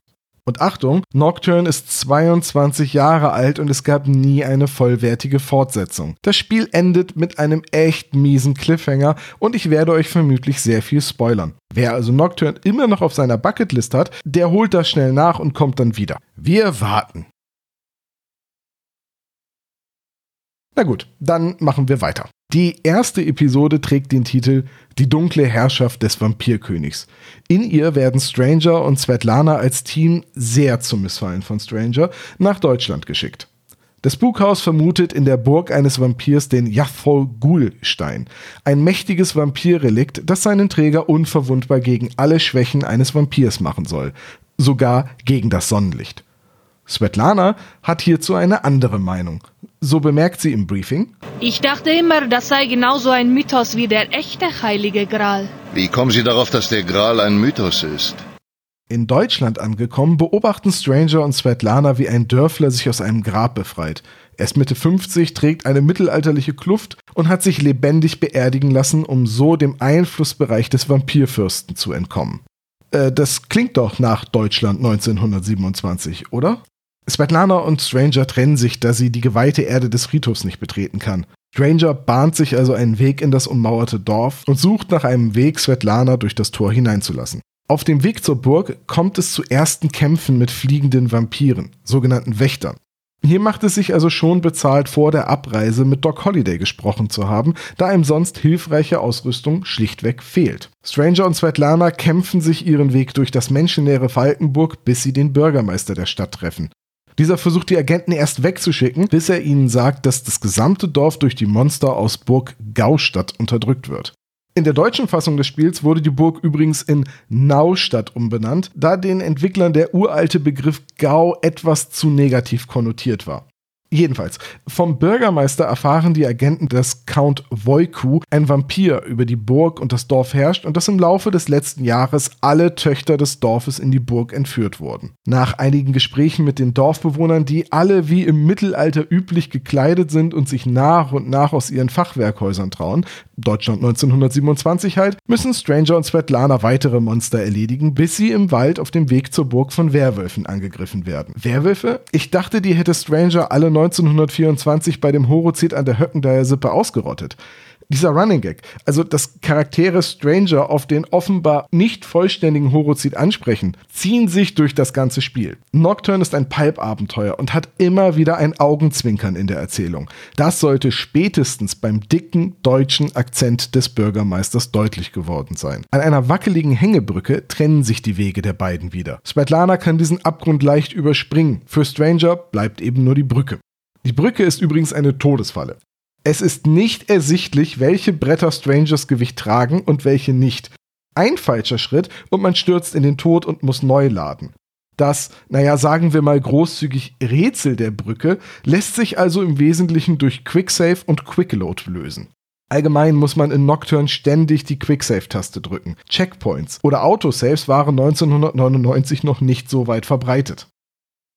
Und Achtung, Nocturne ist 22 Jahre alt und es gab nie eine vollwertige Fortsetzung. Das Spiel endet mit einem echt miesen Cliffhanger und ich werde euch vermutlich sehr viel spoilern. Wer also Nocturne immer noch auf seiner Bucketlist hat, der holt das schnell nach und kommt dann wieder. Wir warten. Na gut, dann machen wir weiter. Die erste Episode trägt den Titel Die dunkle Herrschaft des Vampirkönigs. In ihr werden Stranger und Svetlana als Team sehr zum Missfallen von Stranger nach Deutschland geschickt. Das Spukhaus vermutet in der Burg eines Vampirs den Yathol Ghul-Stein, ein mächtiges Vampirrelikt, das seinen Träger unverwundbar gegen alle Schwächen eines Vampirs machen soll, sogar gegen das Sonnenlicht. Svetlana hat hierzu eine andere Meinung. So bemerkt sie im Briefing. Ich dachte immer, das sei genauso ein Mythos wie der echte Heilige Gral. Wie kommen Sie darauf, dass der Gral ein Mythos ist? In Deutschland angekommen, beobachten Stranger und Svetlana, wie ein Dörfler sich aus einem Grab befreit. Er ist Mitte 50, trägt eine mittelalterliche Kluft und hat sich lebendig beerdigen lassen, um so dem Einflussbereich des Vampirfürsten zu entkommen. Äh, das klingt doch nach Deutschland 1927, oder? Svetlana und Stranger trennen sich, da sie die geweihte Erde des Friedhofs nicht betreten kann. Stranger bahnt sich also einen Weg in das ummauerte Dorf und sucht nach einem Weg, Svetlana durch das Tor hineinzulassen. Auf dem Weg zur Burg kommt es zu ersten Kämpfen mit fliegenden Vampiren, sogenannten Wächtern. Hier macht es sich also schon bezahlt, vor der Abreise mit Doc Holliday gesprochen zu haben, da ihm sonst hilfreiche Ausrüstung schlichtweg fehlt. Stranger und Svetlana kämpfen sich ihren Weg durch das menschenleere Falkenburg, bis sie den Bürgermeister der Stadt treffen. Dieser versucht die Agenten erst wegzuschicken, bis er ihnen sagt, dass das gesamte Dorf durch die Monster aus Burg Gaustadt unterdrückt wird. In der deutschen Fassung des Spiels wurde die Burg übrigens in Naustadt umbenannt, da den Entwicklern der uralte Begriff Gau etwas zu negativ konnotiert war. Jedenfalls, vom Bürgermeister erfahren die Agenten, dass Count Voiku, ein Vampir, über die Burg und das Dorf herrscht und dass im Laufe des letzten Jahres alle Töchter des Dorfes in die Burg entführt wurden. Nach einigen Gesprächen mit den Dorfbewohnern, die alle wie im Mittelalter üblich gekleidet sind und sich nach und nach aus ihren Fachwerkhäusern trauen, Deutschland 1927 halt, müssen Stranger und Svetlana weitere Monster erledigen, bis sie im Wald auf dem Weg zur Burg von Werwölfen angegriffen werden. Werwölfe? Ich dachte, die hätte Stranger alle 1924 bei dem Horozid an der Höckendaer Sippe ausgerottet dieser Running Gag, also dass Charaktere Stranger auf den offenbar nicht vollständigen Horozid ansprechen, ziehen sich durch das ganze Spiel. Nocturne ist ein Pipe-Abenteuer und hat immer wieder ein Augenzwinkern in der Erzählung. Das sollte spätestens beim dicken deutschen Akzent des Bürgermeisters deutlich geworden sein. An einer wackeligen Hängebrücke trennen sich die Wege der beiden wieder. Svetlana kann diesen Abgrund leicht überspringen. Für Stranger bleibt eben nur die Brücke. Die Brücke ist übrigens eine Todesfalle. Es ist nicht ersichtlich, welche Bretter Strangers Gewicht tragen und welche nicht. Ein falscher Schritt und man stürzt in den Tod und muss neu laden. Das, naja, sagen wir mal großzügig Rätsel der Brücke lässt sich also im Wesentlichen durch Quicksave und Quickload lösen. Allgemein muss man in Nocturne ständig die Quicksave-Taste drücken. Checkpoints oder Autosaves waren 1999 noch nicht so weit verbreitet.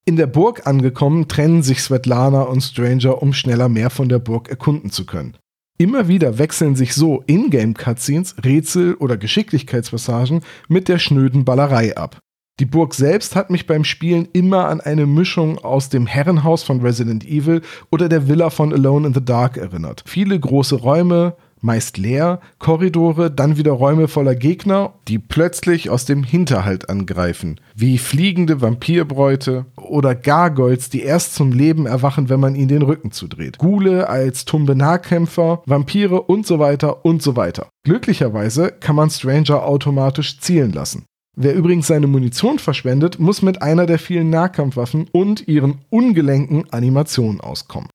In der Burg angekommen, trennen sich Svetlana und Stranger, um schneller mehr von der Burg erkunden zu können. Immer wieder wechseln sich so Ingame-Cutscenes, Rätsel oder Geschicklichkeitspassagen mit der schnöden Ballerei ab. Die Burg selbst hat mich beim Spielen immer an eine Mischung aus dem Herrenhaus von Resident Evil oder der Villa von Alone in the Dark erinnert. Viele große Räume, meist leer, Korridore, dann wieder Räume voller Gegner, die plötzlich aus dem Hinterhalt angreifen, wie fliegende Vampirbräute oder Gargoyles, die erst zum Leben erwachen, wenn man ihnen den Rücken zudreht. Gule als Tumbenarkämpfer, Vampire und so weiter und so weiter. Glücklicherweise kann man Stranger automatisch zielen lassen. Wer übrigens seine Munition verschwendet, muss mit einer der vielen Nahkampfwaffen und ihren ungelenken Animationen auskommen.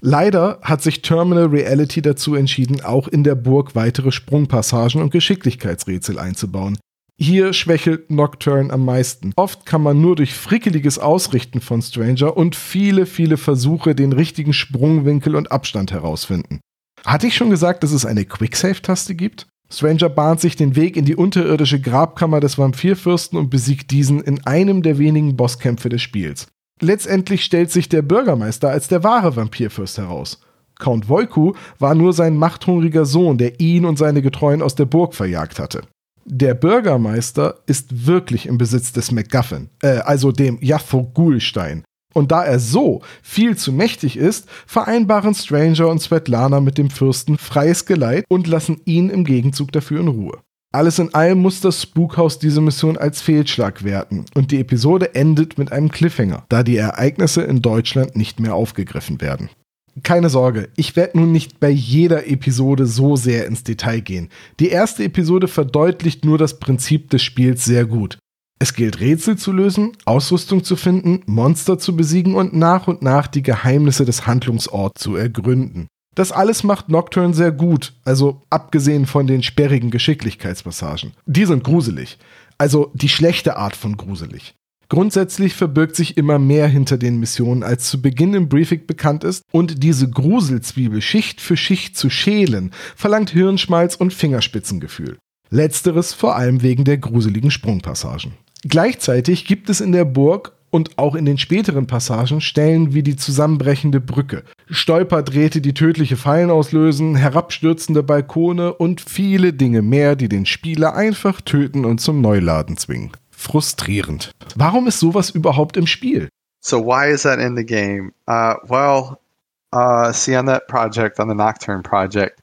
Leider hat sich Terminal Reality dazu entschieden, auch in der Burg weitere Sprungpassagen und Geschicklichkeitsrätsel einzubauen. Hier schwächelt Nocturne am meisten. Oft kann man nur durch frickeliges Ausrichten von Stranger und viele, viele Versuche den richtigen Sprungwinkel und Abstand herausfinden. Hatte ich schon gesagt, dass es eine Quicksave-Taste gibt? Stranger bahnt sich den Weg in die unterirdische Grabkammer des Vampirfürsten und besiegt diesen in einem der wenigen Bosskämpfe des Spiels. Letztendlich stellt sich der Bürgermeister als der wahre Vampirfürst heraus. Count Voiku war nur sein machthungriger Sohn, der ihn und seine Getreuen aus der Burg verjagt hatte. Der Bürgermeister ist wirklich im Besitz des MacGuffin, äh, also dem Jaffo-Gulstein. Und da er so viel zu mächtig ist, vereinbaren Stranger und Svetlana mit dem Fürsten freies Geleit und lassen ihn im Gegenzug dafür in Ruhe. Alles in allem muss das Spukhaus diese Mission als Fehlschlag werten und die Episode endet mit einem Cliffhanger, da die Ereignisse in Deutschland nicht mehr aufgegriffen werden. Keine Sorge, ich werde nun nicht bei jeder Episode so sehr ins Detail gehen. Die erste Episode verdeutlicht nur das Prinzip des Spiels sehr gut. Es gilt Rätsel zu lösen, Ausrüstung zu finden, Monster zu besiegen und nach und nach die Geheimnisse des Handlungsorts zu ergründen. Das alles macht Nocturne sehr gut, also abgesehen von den sperrigen Geschicklichkeitspassagen. Die sind gruselig. Also die schlechte Art von gruselig. Grundsätzlich verbirgt sich immer mehr hinter den Missionen, als zu Beginn im Briefing bekannt ist, und diese Gruselzwiebel Schicht für Schicht zu schälen, verlangt Hirnschmalz und Fingerspitzengefühl. Letzteres vor allem wegen der gruseligen Sprungpassagen. Gleichzeitig gibt es in der Burg und auch in den späteren Passagen Stellen wie die zusammenbrechende Brücke, Stolperdrähte, die tödliche Fallen auslösen, herabstürzende Balkone und viele Dinge mehr, die den Spieler einfach töten und zum Neuladen zwingen. Frustrierend. Warum ist sowas überhaupt im Spiel? So why is that in the game? Uh, well, uh, see on that project, on the Nocturne project,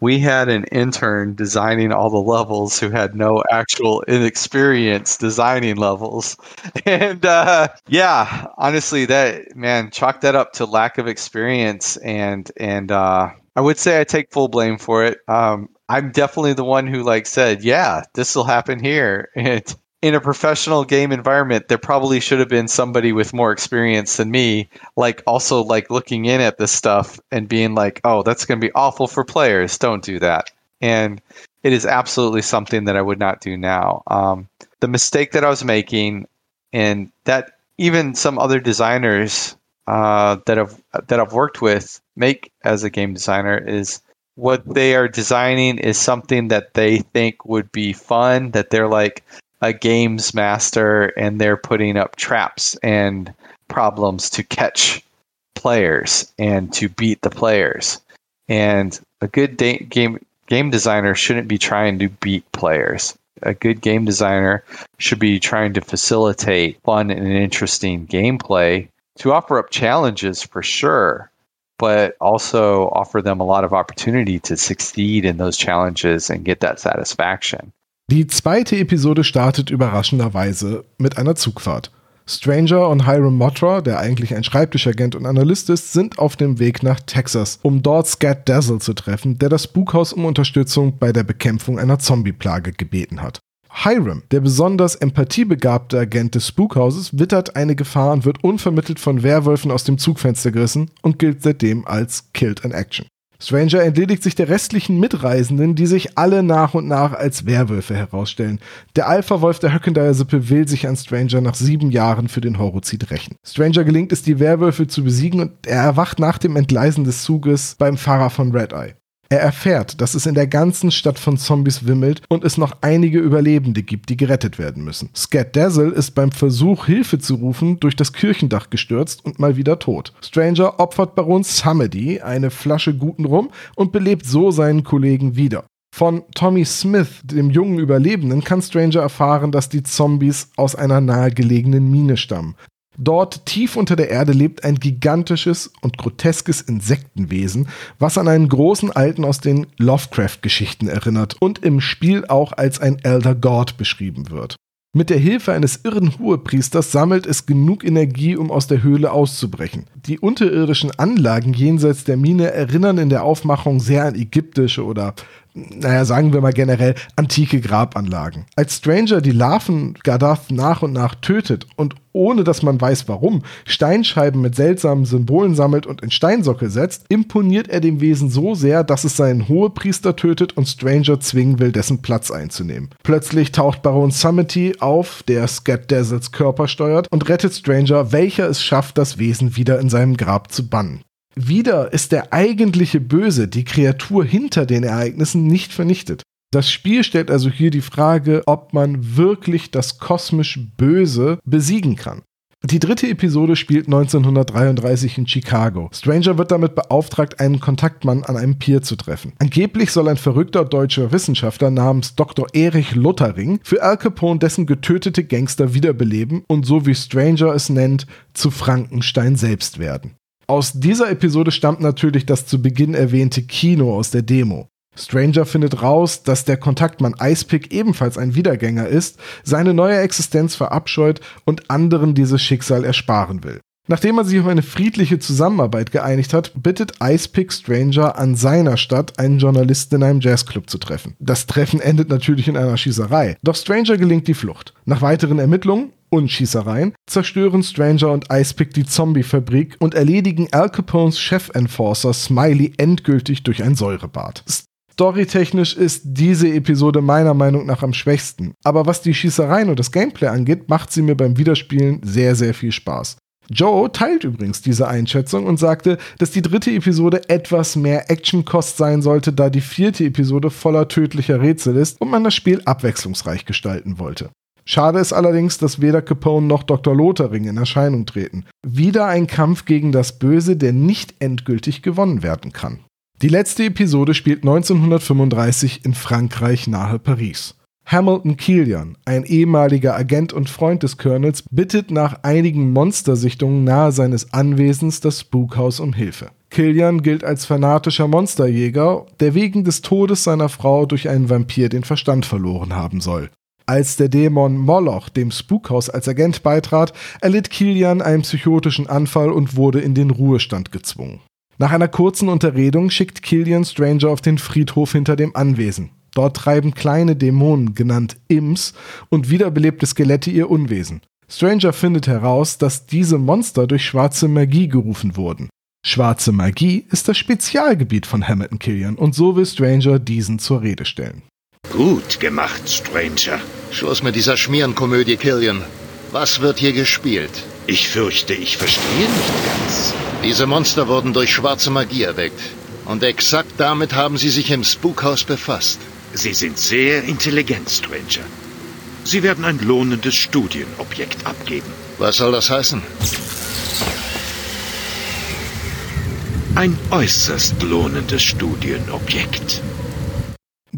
we had an intern designing all the levels who had no actual inexperience designing levels. *laughs* And uh, yeah, honestly, that man, chalk that up to lack of experience. And and uh, I would say I take full blame for it. Um, I'm definitely the one who like said, yeah, this will happen here. *laughs* And in a professional game environment, there probably should have been somebody with more experience than me, like also like looking in at this stuff and being like, oh, that's going to be awful for players. Don't do that. And it is absolutely something that I would not do now. Um, the mistake that I was making, and that even some other designers uh, that have that I've worked with make as a game designer is what they are designing is something that they think would be fun. That they're like, a games master and they're putting up traps and problems to catch players and to beat the players. And a good da- game game designer shouldn't be trying to beat players. A good game designer should be trying to facilitate fun and interesting gameplay to offer up challenges for sure, but also offer them a lot of opportunity to succeed in those challenges and get that satisfaction. Die zweite Episode startet überraschenderweise mit einer Zugfahrt. Stranger und Hiram Motra, der eigentlich ein Schreibtischagent und Analyst ist, sind auf dem Weg nach Texas, um dort Scat Dazzle zu treffen, der das Spukhaus um Unterstützung bei der Bekämpfung einer Zombie-Plage gebeten hat. Hiram, der besonders empathiebegabte Agent des Spukhauses, wittert eine Gefahr und wird unvermittelt von Werwölfen aus dem Zugfenster gerissen und gilt seitdem als Killed in Action. Stranger entledigt sich der restlichen Mitreisenden, die sich alle nach und nach als Werwölfe herausstellen. Der Alpha-Wolf der Höckendyer-Sippe will sich an Stranger nach sieben Jahren für den Horrozid rächen. Stranger gelingt es, die Werwölfe zu besiegen und er erwacht nach dem Entgleisen des Zuges beim Fahrer von Red Eye. Er erfährt, dass es in der ganzen Stadt von Zombies wimmelt und es noch einige Überlebende gibt, die gerettet werden müssen. Scat Dazzle ist beim Versuch, Hilfe zu rufen, durch das Kirchendach gestürzt und mal wieder tot. Stranger opfert Baron Samedi eine Flasche guten Rum und belebt so seinen Kollegen wieder. Von Tommy Smith, dem jungen Überlebenden, kann Stranger erfahren, dass die Zombies aus einer nahegelegenen Mine stammen. Dort tief unter der Erde lebt ein gigantisches und groteskes Insektenwesen, was an einen großen Alten aus den Lovecraft-Geschichten erinnert und im Spiel auch als ein Elder God beschrieben wird. Mit der Hilfe eines irren Hohepriesters sammelt es genug Energie, um aus der Höhle auszubrechen. Die unterirdischen Anlagen jenseits der Mine erinnern in der Aufmachung sehr an ägyptische oder naja, sagen wir mal generell, antike Grabanlagen. Als Stranger die Larven Gardath nach und nach tötet und ohne dass man weiß warum, Steinscheiben mit seltsamen Symbolen sammelt und in Steinsockel setzt, imponiert er dem Wesen so sehr, dass es seinen Hohepriester tötet und Stranger zwingen will, dessen Platz einzunehmen. Plötzlich taucht Baron Summity auf, der Scat Dazzles Körper steuert und rettet Stranger, welcher es schafft, das Wesen wieder in seinem Grab zu bannen. Wieder ist der eigentliche Böse, die Kreatur hinter den Ereignissen, nicht vernichtet. Das Spiel stellt also hier die Frage, ob man wirklich das kosmisch Böse besiegen kann. Die dritte Episode spielt 1933 in Chicago. Stranger wird damit beauftragt, einen Kontaktmann an einem Pier zu treffen. Angeblich soll ein verrückter deutscher Wissenschaftler namens Dr. Erich Luthering für Al Capone dessen getötete Gangster wiederbeleben und so wie Stranger es nennt, zu Frankenstein selbst werden. Aus dieser Episode stammt natürlich das zu Beginn erwähnte Kino aus der Demo. Stranger findet raus, dass der Kontaktmann Icepick ebenfalls ein Wiedergänger ist, seine neue Existenz verabscheut und anderen dieses Schicksal ersparen will. Nachdem er sich auf eine friedliche Zusammenarbeit geeinigt hat, bittet Icepick Stranger an seiner Stadt einen Journalisten in einem Jazzclub zu treffen. Das Treffen endet natürlich in einer Schießerei, doch Stranger gelingt die Flucht. Nach weiteren Ermittlungen und Schießereien zerstören Stranger und Icepick die Zombie-Fabrik und erledigen Al Capones Chef-Enforcer Smiley endgültig durch ein Säurebad. Storytechnisch ist diese Episode meiner Meinung nach am schwächsten, aber was die Schießereien und das Gameplay angeht, macht sie mir beim Wiederspielen sehr, sehr viel Spaß. Joe teilt übrigens diese Einschätzung und sagte, dass die dritte Episode etwas mehr Actionkost sein sollte, da die vierte Episode voller tödlicher Rätsel ist und man das Spiel abwechslungsreich gestalten wollte. Schade ist allerdings, dass weder Capone noch Dr. Lothering in Erscheinung treten. Wieder ein Kampf gegen das Böse, der nicht endgültig gewonnen werden kann. Die letzte Episode spielt 1935 in Frankreich nahe Paris. Hamilton Killian, ein ehemaliger Agent und Freund des Colonels, bittet nach einigen Monstersichtungen nahe seines Anwesens das Spukhaus um Hilfe. Killian gilt als fanatischer Monsterjäger, der wegen des Todes seiner Frau durch einen Vampir den Verstand verloren haben soll. Als der Dämon Moloch dem Spukhaus als Agent beitrat, erlitt Kilian einen psychotischen Anfall und wurde in den Ruhestand gezwungen. Nach einer kurzen Unterredung schickt Killian Stranger auf den Friedhof hinter dem Anwesen. Dort treiben kleine Dämonen, genannt Imps, und wiederbelebte Skelette ihr Unwesen. Stranger findet heraus, dass diese Monster durch schwarze Magie gerufen wurden. Schwarze Magie ist das Spezialgebiet von Hamilton Killian und so will Stranger diesen zur Rede stellen. Gut gemacht, Stranger. Schluss mit dieser Schmierenkomödie, Killian. Was wird hier gespielt? Ich fürchte, ich verstehe nicht ganz. Diese Monster wurden durch schwarze Magie erweckt. Und exakt damit haben sie sich im Spukhaus befasst. Sie sind sehr intelligent, Stranger. Sie werden ein lohnendes Studienobjekt abgeben. Was soll das heißen? Ein äußerst lohnendes Studienobjekt.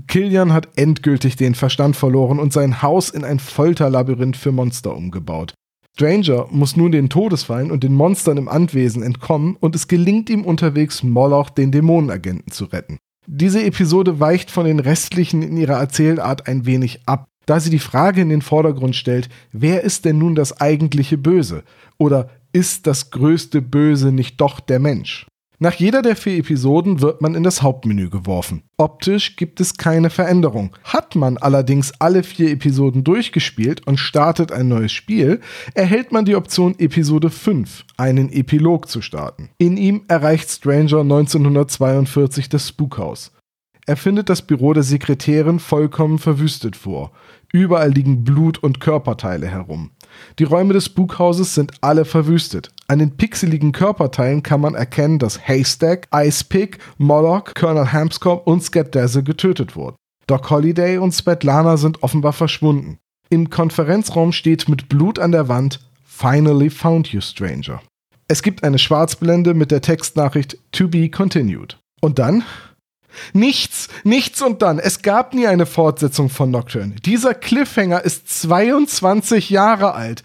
Killian hat endgültig den Verstand verloren und sein Haus in ein Folterlabyrinth für Monster umgebaut. Stranger muss nun den Todesfallen und den Monstern im Anwesen entkommen und es gelingt ihm unterwegs, Moloch, den Dämonenagenten, zu retten. Diese Episode weicht von den restlichen in ihrer Erzählart ein wenig ab, da sie die Frage in den Vordergrund stellt, wer ist denn nun das eigentliche Böse? Oder ist das größte Böse nicht doch der Mensch? Nach jeder der vier Episoden wird man in das Hauptmenü geworfen. Optisch gibt es keine Veränderung. Hat man allerdings alle vier Episoden durchgespielt und startet ein neues Spiel, erhält man die Option Episode 5, einen Epilog zu starten. In ihm erreicht Stranger 1942 das Spukhaus. Er findet das Büro der Sekretärin vollkommen verwüstet vor. Überall liegen Blut und Körperteile herum. Die Räume des Spukhauses sind alle verwüstet. An den pixeligen Körperteilen kann man erkennen, dass Haystack, Icepick, Moloch, Colonel Hampscombe und Scat Dazzle getötet wurden. Doc Holliday und Svetlana sind offenbar verschwunden. Im Konferenzraum steht mit Blut an der Wand Finally found you, Stranger. Es gibt eine Schwarzblende mit der Textnachricht To be continued. Und dann Nichts, nichts und dann. Es gab nie eine Fortsetzung von Nocturne. Dieser Cliffhanger ist 22 Jahre alt.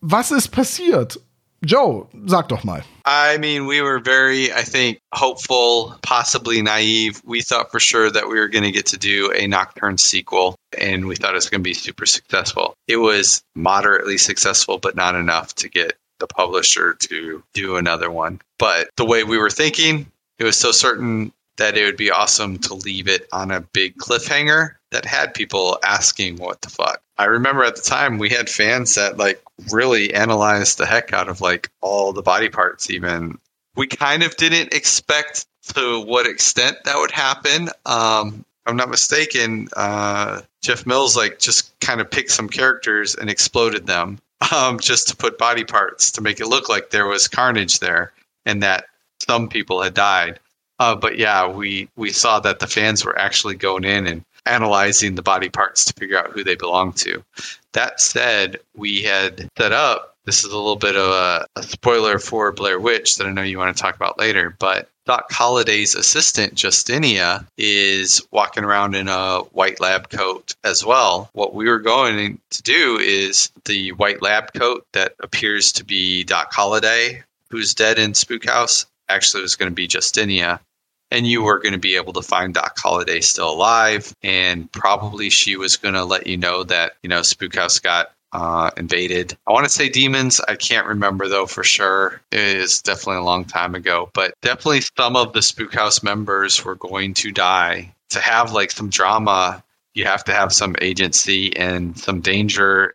Was ist passiert? Joe, sag doch mal. I mean, we were very, I think, hopeful, possibly naive. We thought for sure that we were going to get to do a Nocturne sequel, and we thought it was going to be super successful. It was moderately successful, but not enough to get the publisher to do another one. But the way we were thinking, it was so certain that it would be awesome to leave it on a big cliffhanger that had people asking what the fuck. I remember at the time we had fans that like really analyzed the heck out of like all the body parts even. We kind of didn't expect to what extent that would happen. Um, I'm not mistaken, uh, Jeff Mills like just kind of picked some characters and exploded them um, just to put body parts to make it look like there was carnage there and that some people had died. Uh, but yeah, we we saw that the fans were actually going in and analyzing the body parts to figure out who they belong to. That said, we had set up. This is a little bit of a, a spoiler for Blair Witch that I know you want to talk about later, but Doc Holliday's assistant, Justinia, is walking around in a white lab coat as well. What we were going to do is the white lab coat that appears to be Doc Holliday, who's dead in Spook House, actually was going to be Justinia and you were going to be able to find Doc Holliday still alive, and probably she was going to let you know that you know Spook House got uh, invaded. I want to say demons. I can't remember though for sure. It is definitely a long time ago, but definitely some of the Spook House members were going to die. To have like some drama, you have to have some agency and some danger.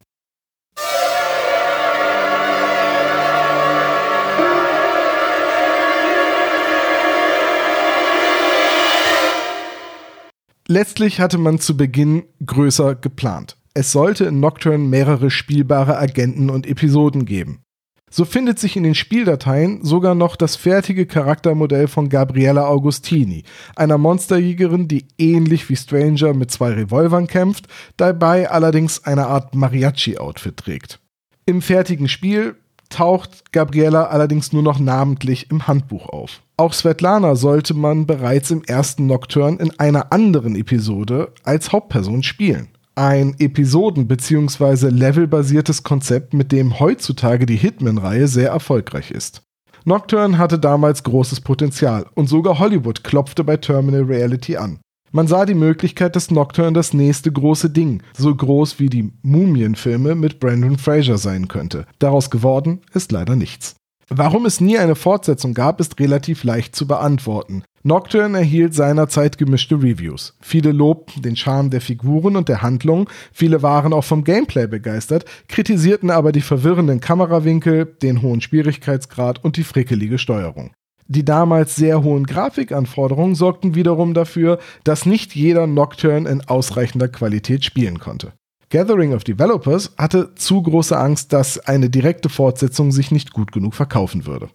Letztlich hatte man zu Beginn größer geplant. Es sollte in Nocturne mehrere spielbare Agenten und Episoden geben. So findet sich in den Spieldateien sogar noch das fertige Charaktermodell von Gabriella Augustini, einer Monsterjägerin, die ähnlich wie Stranger mit zwei Revolvern kämpft, dabei allerdings eine Art Mariachi-Outfit trägt. Im fertigen Spiel taucht Gabriella allerdings nur noch namentlich im Handbuch auf. Auch Svetlana sollte man bereits im ersten Nocturne in einer anderen Episode als Hauptperson spielen. Ein Episoden- bzw. levelbasiertes Konzept, mit dem heutzutage die Hitman-Reihe sehr erfolgreich ist. Nocturne hatte damals großes Potenzial und sogar Hollywood klopfte bei Terminal Reality an. Man sah die Möglichkeit, dass Nocturne das nächste große Ding, so groß wie die Mumienfilme mit Brandon Fraser sein könnte. Daraus geworden ist leider nichts. Warum es nie eine Fortsetzung gab, ist relativ leicht zu beantworten. Nocturne erhielt seinerzeit gemischte Reviews. Viele lobten den Charme der Figuren und der Handlung, viele waren auch vom Gameplay begeistert, kritisierten aber die verwirrenden Kamerawinkel, den hohen Schwierigkeitsgrad und die frickelige Steuerung. Die damals sehr hohen Grafikanforderungen sorgten wiederum dafür, dass nicht jeder Nocturne in ausreichender Qualität spielen konnte. Gathering of Developers hatte zu große Angst, dass eine direkte Fortsetzung sich nicht gut genug verkaufen würde.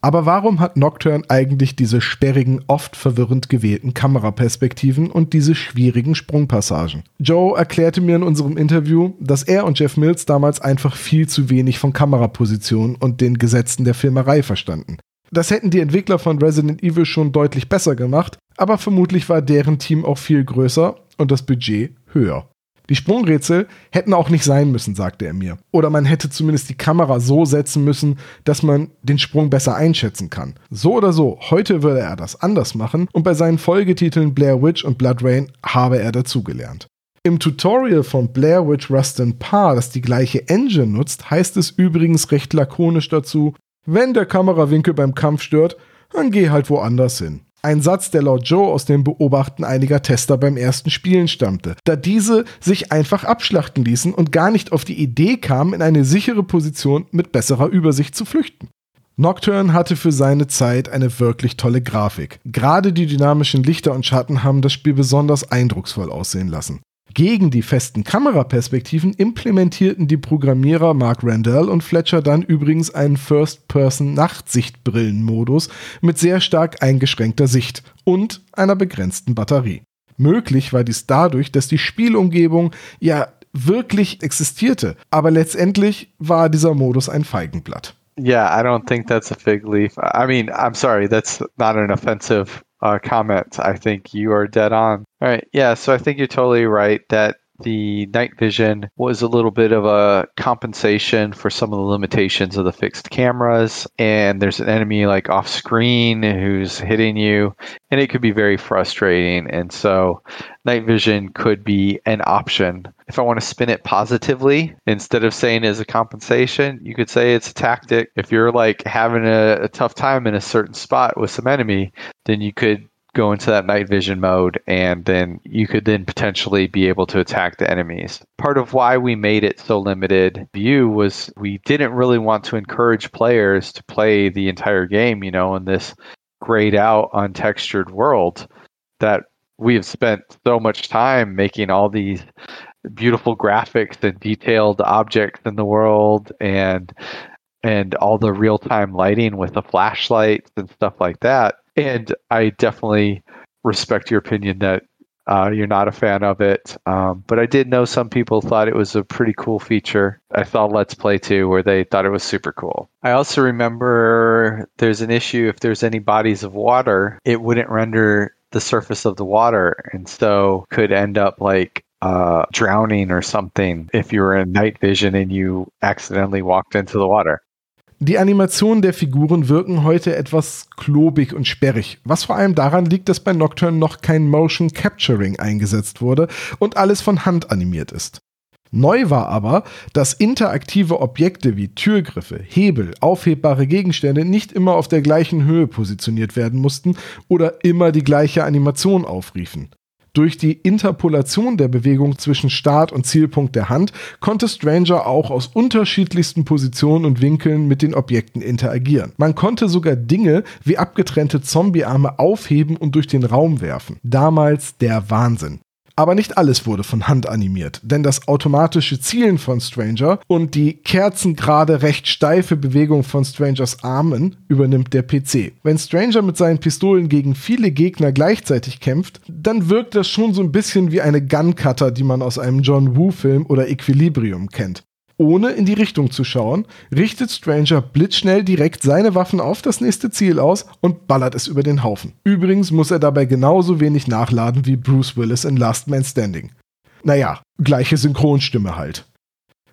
Aber warum hat Nocturne eigentlich diese sperrigen, oft verwirrend gewählten Kameraperspektiven und diese schwierigen Sprungpassagen? Joe erklärte mir in unserem Interview, dass er und Jeff Mills damals einfach viel zu wenig von Kamerapositionen und den Gesetzen der Filmerei verstanden. Das hätten die Entwickler von Resident Evil schon deutlich besser gemacht, aber vermutlich war deren Team auch viel größer und das Budget höher. Die Sprungrätsel hätten auch nicht sein müssen, sagte er mir. Oder man hätte zumindest die Kamera so setzen müssen, dass man den Sprung besser einschätzen kann. So oder so, heute würde er das anders machen und bei seinen Folgetiteln Blair Witch und Blood Rain habe er dazugelernt. Im Tutorial von Blair Witch Rust and Par, das die gleiche Engine nutzt, heißt es übrigens recht lakonisch dazu, wenn der Kamerawinkel beim Kampf stört, dann geh halt woanders hin. Ein Satz, der laut Joe aus dem Beobachten einiger Tester beim ersten Spielen stammte, da diese sich einfach abschlachten ließen und gar nicht auf die Idee kamen, in eine sichere Position mit besserer Übersicht zu flüchten. Nocturne hatte für seine Zeit eine wirklich tolle Grafik. Gerade die dynamischen Lichter und Schatten haben das Spiel besonders eindrucksvoll aussehen lassen. Gegen die festen Kameraperspektiven implementierten die Programmierer Mark Randall und Fletcher dann übrigens einen First-Person-Nachtsichtbrillenmodus mit sehr stark eingeschränkter Sicht und einer begrenzten Batterie. Möglich war dies dadurch, dass die Spielumgebung ja wirklich existierte, aber letztendlich war dieser Modus ein Feigenblatt. Yeah, I don't think that's a fig leaf. I mean, I'm sorry, that's not an offensive uh, comment. I think you are dead on. All right. Yeah. So I think you're totally right that the night vision was a little bit of a compensation for some of the limitations of the fixed cameras. And there's an enemy like off screen who's hitting you, and it could be very frustrating. And so, night vision could be an option. If I want to spin it positively, instead of saying as a compensation, you could say it's a tactic. If you're like having a, a tough time in a certain spot with some enemy, then you could go into that night vision mode and then you could then potentially be able to attack the enemies. Part of why we made it so limited view was we didn't really want to encourage players to play the entire game, you know, in this grayed out untextured world that we have spent so much time making all these beautiful graphics and detailed objects in the world and and all the real-time lighting with the flashlights and stuff like that and I definitely respect your opinion that uh, you're not a fan of it. Um, but I did know some people thought it was a pretty cool feature. I thought Let's Play too, where they thought it was super cool. I also remember there's an issue if there's any bodies of water, it wouldn't render the surface of the water, and so could end up like uh, drowning or something if you were in night vision and you accidentally walked into the water. Die Animationen der Figuren wirken heute etwas klobig und sperrig, was vor allem daran liegt, dass bei Nocturne noch kein Motion Capturing eingesetzt wurde und alles von Hand animiert ist. Neu war aber, dass interaktive Objekte wie Türgriffe, Hebel, aufhebbare Gegenstände nicht immer auf der gleichen Höhe positioniert werden mussten oder immer die gleiche Animation aufriefen. Durch die Interpolation der Bewegung zwischen Start und Zielpunkt der Hand konnte Stranger auch aus unterschiedlichsten Positionen und Winkeln mit den Objekten interagieren. Man konnte sogar Dinge wie abgetrennte Zombiearme aufheben und durch den Raum werfen. Damals der Wahnsinn. Aber nicht alles wurde von Hand animiert, denn das automatische Zielen von Stranger und die kerzengerade recht steife Bewegung von Strangers Armen übernimmt der PC. Wenn Stranger mit seinen Pistolen gegen viele Gegner gleichzeitig kämpft, dann wirkt das schon so ein bisschen wie eine Guncutter, die man aus einem John Woo-Film oder Equilibrium kennt ohne in die Richtung zu schauen, richtet Stranger blitzschnell direkt seine Waffen auf das nächste Ziel aus und ballert es über den Haufen. Übrigens muss er dabei genauso wenig nachladen wie Bruce Willis in Last Man Standing. Naja, gleiche Synchronstimme halt.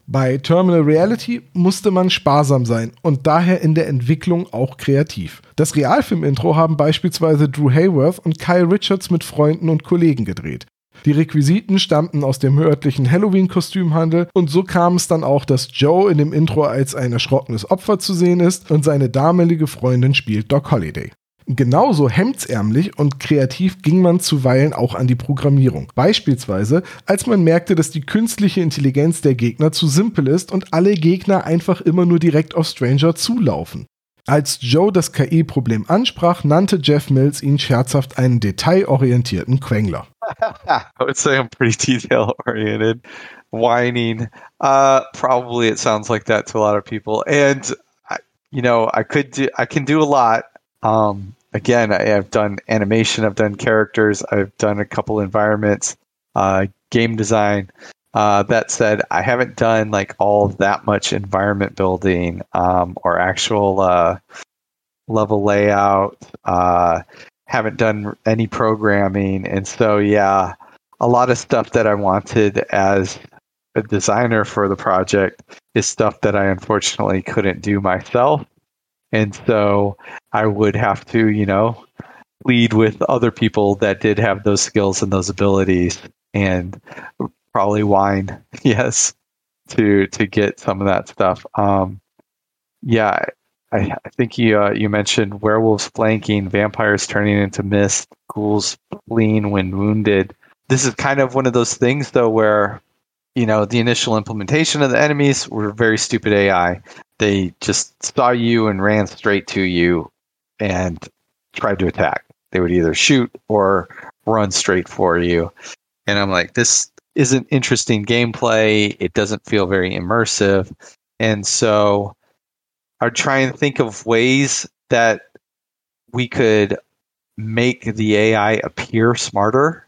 Bei Terminal Reality musste man sparsam sein und daher in der Entwicklung auch kreativ. Das Realfilm-Intro haben beispielsweise Drew Hayworth und Kyle Richards mit Freunden und Kollegen gedreht. Die Requisiten stammten aus dem örtlichen Halloween-Kostümhandel und so kam es dann auch, dass Joe in dem Intro als ein erschrockenes Opfer zu sehen ist und seine damalige Freundin spielt Doc Holliday. Genauso hemdsärmlich und kreativ ging man zuweilen auch an die Programmierung. Beispielsweise, als man merkte, dass die künstliche Intelligenz der Gegner zu simpel ist und alle Gegner einfach immer nur direkt auf Stranger zulaufen. Als Joe das KI-Problem ansprach, nannte Jeff Mills ihn scherzhaft einen detailorientierten Quengler. *laughs* I would say I'm pretty detail oriented. Whining. Uh, probably it sounds like that to a lot of people. And, you know, I could do, I can do a lot. Um, again, I have done animation, I've done characters, I've done a couple environments, uh, game design. Uh, that said, I haven't done like all that much environment building um, or actual uh, level layout. Uh, haven't done any programming, and so yeah, a lot of stuff that I wanted as a designer for the project is stuff that I unfortunately couldn't do myself, and so I would have to, you know, lead with other people that did have those skills and those abilities and probably wine, *laughs* yes, to to get some of that stuff. Um, yeah, I, I think you uh, you mentioned werewolves flanking, vampires turning into mist, ghouls fleeing when wounded. This is kind of one of those things, though, where you know the initial implementation of the enemies were very stupid AI. They just saw you and ran straight to you and tried to attack. They would either shoot or run straight for you. And I'm like, this isn't interesting gameplay. It doesn't feel very immersive. And so I try and think of ways that we could make the AI appear smarter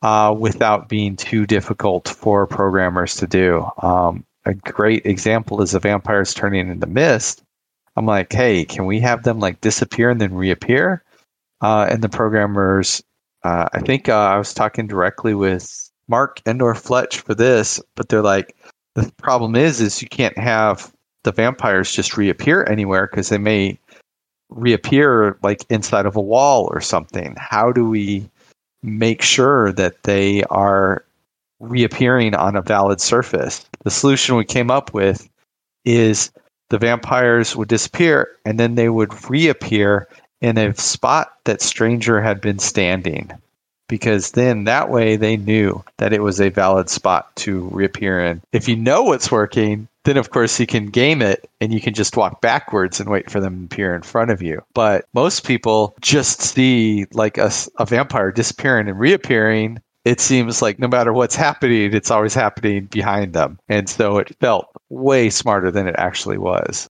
uh, without being too difficult for programmers to do. Um, a great example is the vampires turning into mist. I'm like, hey, can we have them like disappear and then reappear? Uh, and the programmers, uh, I think uh, I was talking directly with Mark Endor Fletch for this, but they're like, the problem is, is you can't have the vampires just reappear anywhere because they may reappear like inside of a wall or something. How do we make sure that they are reappearing on a valid surface? The solution we came up with is the vampires would disappear and then they would reappear in a spot that Stranger had been standing because then that way they knew that it was a valid spot to reappear in. If you know what's working, then of course you can game it and you can just walk backwards and wait for them to appear in front of you. But most people just see like a, a vampire disappearing and reappearing. It seems like no matter what's happening, it's always happening behind them. And so it felt way smarter than it actually was.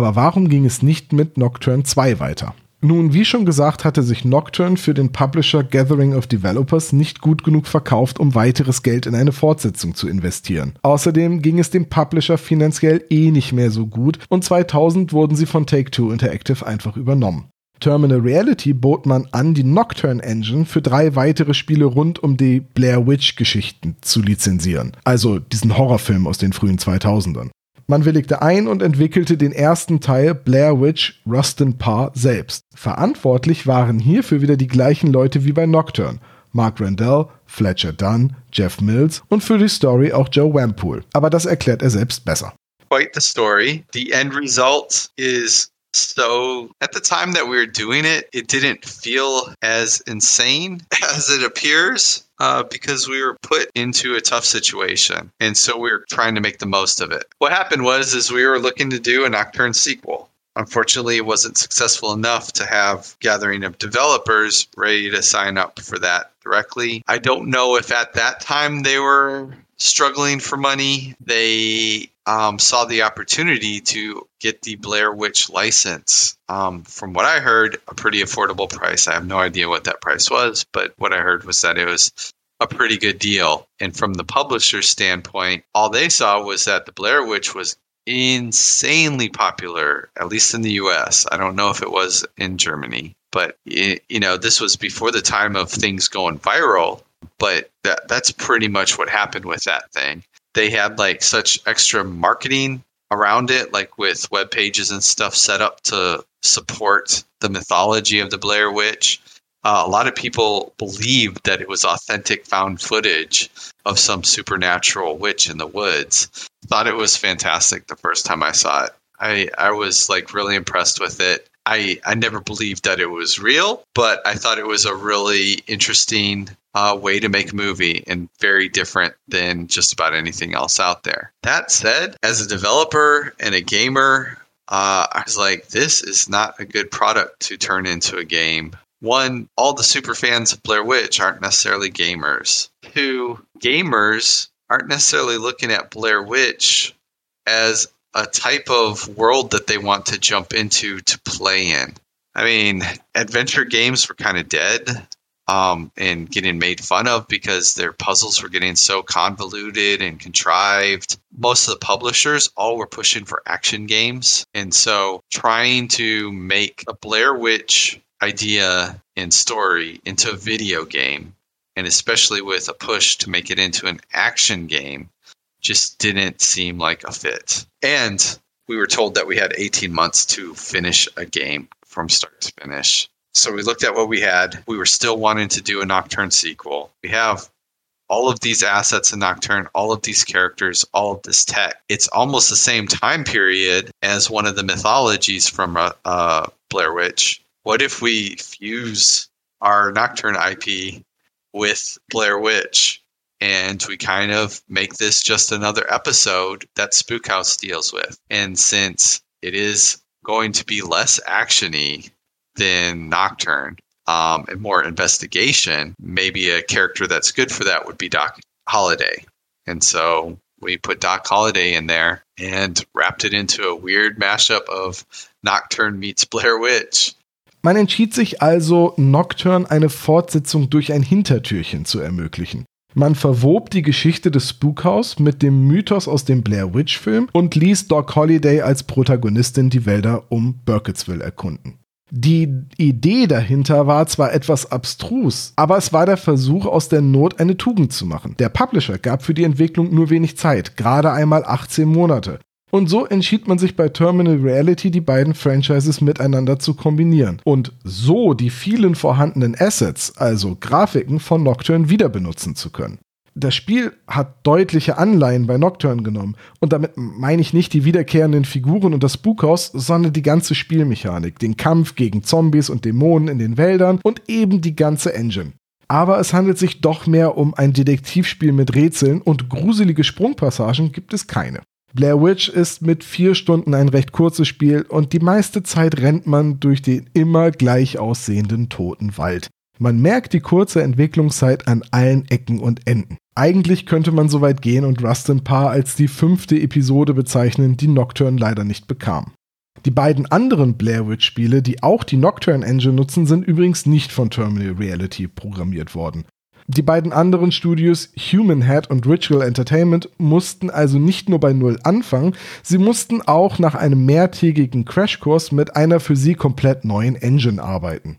Aber warum ging es nicht mit Nocturne 2 weiter? Nun, wie schon gesagt, hatte sich Nocturne für den Publisher Gathering of Developers nicht gut genug verkauft, um weiteres Geld in eine Fortsetzung zu investieren. Außerdem ging es dem Publisher finanziell eh nicht mehr so gut und 2000 wurden sie von Take-Two Interactive einfach übernommen. Terminal Reality bot man an, die Nocturne Engine für drei weitere Spiele rund um die Blair Witch Geschichten zu lizenzieren. Also diesen Horrorfilm aus den frühen 2000ern. Man willigte ein und entwickelte den ersten Teil Blair Witch Rustin Parr selbst. Verantwortlich waren hierfür wieder die gleichen Leute wie bei Nocturne. Mark Randall, Fletcher Dunn, Jeff Mills und für die Story auch Joe Wampool. Aber das erklärt er selbst besser. Quite the story. The end result is So at the time that we were doing it, it didn't feel as insane *laughs* as it appears. Uh, because we were put into a tough situation, and so we were trying to make the most of it. What happened was, is we were looking to do a Nocturne sequel. Unfortunately, it wasn't successful enough to have gathering of developers ready to sign up for that directly. I don't know if at that time they were struggling for money. They um, saw the opportunity to get the Blair Witch license. Um, from what I heard, a pretty affordable price. I have no idea what that price was, but what I heard was that it was a pretty good deal. And from the publisher's standpoint, all they saw was that the Blair Witch was insanely popular, at least in the US. I don't know if it was in Germany, but you know, this was before the time of things going viral, but that that's pretty much what happened with that thing they had like such extra marketing around it, like with web pages and stuff set up to support the mythology of the Blair Witch. Uh, a lot of people believed that it was authentic found footage of some supernatural witch in the woods. Thought it was fantastic the first time I saw it. I, I was like really impressed with it. I, I never believed that it was real, but I thought it was a really interesting uh, way to make a movie and very different than just about anything else out there. That said, as a developer and a gamer, uh, I was like, this is not a good product to turn into a game. One, all the super fans of Blair Witch aren't necessarily gamers. Two, gamers aren't necessarily looking at Blair Witch as a type of world that they want to jump into to play in. I mean, adventure games were kind of dead um, and getting made fun of because their puzzles were getting so convoluted and contrived. Most of the publishers all were pushing for action games. And so trying to make a Blair Witch idea and story into a video game, and especially with a push to make it into an action game, just didn't seem like a fit. And we were told that we had 18 months to finish a game from start to finish. So we looked at what we had. We were still wanting to do a Nocturne sequel. We have all of these assets in Nocturne, all of these characters, all of this tech. It's almost the same time period as one of the mythologies from uh, uh, Blair Witch. What if we fuse our Nocturne IP with Blair Witch and we kind of make this just another episode that Spook House deals with. And since it is going to be less actiony than Nocturne um, and more investigation, maybe a character that's good for that would be Doc Holiday. And so we put Doc Holiday in there and wrapped it into a weird mashup of Nocturne meets Blair Witch. Man entschied sich also, Nocturne eine Fortsetzung durch ein Hintertürchen zu ermöglichen. Man verwob die Geschichte des Spookhaus mit dem Mythos aus dem Blair Witch Film und ließ Doc Holliday als Protagonistin die Wälder um Burkittsville erkunden. Die Idee dahinter war zwar etwas abstrus, aber es war der Versuch, aus der Not eine Tugend zu machen. Der Publisher gab für die Entwicklung nur wenig Zeit, gerade einmal 18 Monate. Und so entschied man sich bei Terminal Reality, die beiden Franchises miteinander zu kombinieren und so die vielen vorhandenen Assets, also Grafiken von Nocturne wieder benutzen zu können. Das Spiel hat deutliche Anleihen bei Nocturne genommen und damit meine ich nicht die wiederkehrenden Figuren und das Spukhaus, sondern die ganze Spielmechanik, den Kampf gegen Zombies und Dämonen in den Wäldern und eben die ganze Engine. Aber es handelt sich doch mehr um ein Detektivspiel mit Rätseln und gruselige Sprungpassagen gibt es keine. Blair Witch ist mit vier Stunden ein recht kurzes Spiel und die meiste Zeit rennt man durch den immer gleich aussehenden toten Wald. Man merkt die kurze Entwicklungszeit an allen Ecken und Enden. Eigentlich könnte man so weit gehen und Rustin Parr als die fünfte Episode bezeichnen, die Nocturne leider nicht bekam. Die beiden anderen Blair Witch Spiele, die auch die Nocturne Engine nutzen, sind übrigens nicht von Terminal Reality programmiert worden. Die beiden anderen Studios, Human Head und Ritual Entertainment, mussten also nicht nur bei Null anfangen, sie mussten auch nach einem mehrtägigen Crashkurs mit einer für sie komplett neuen Engine arbeiten.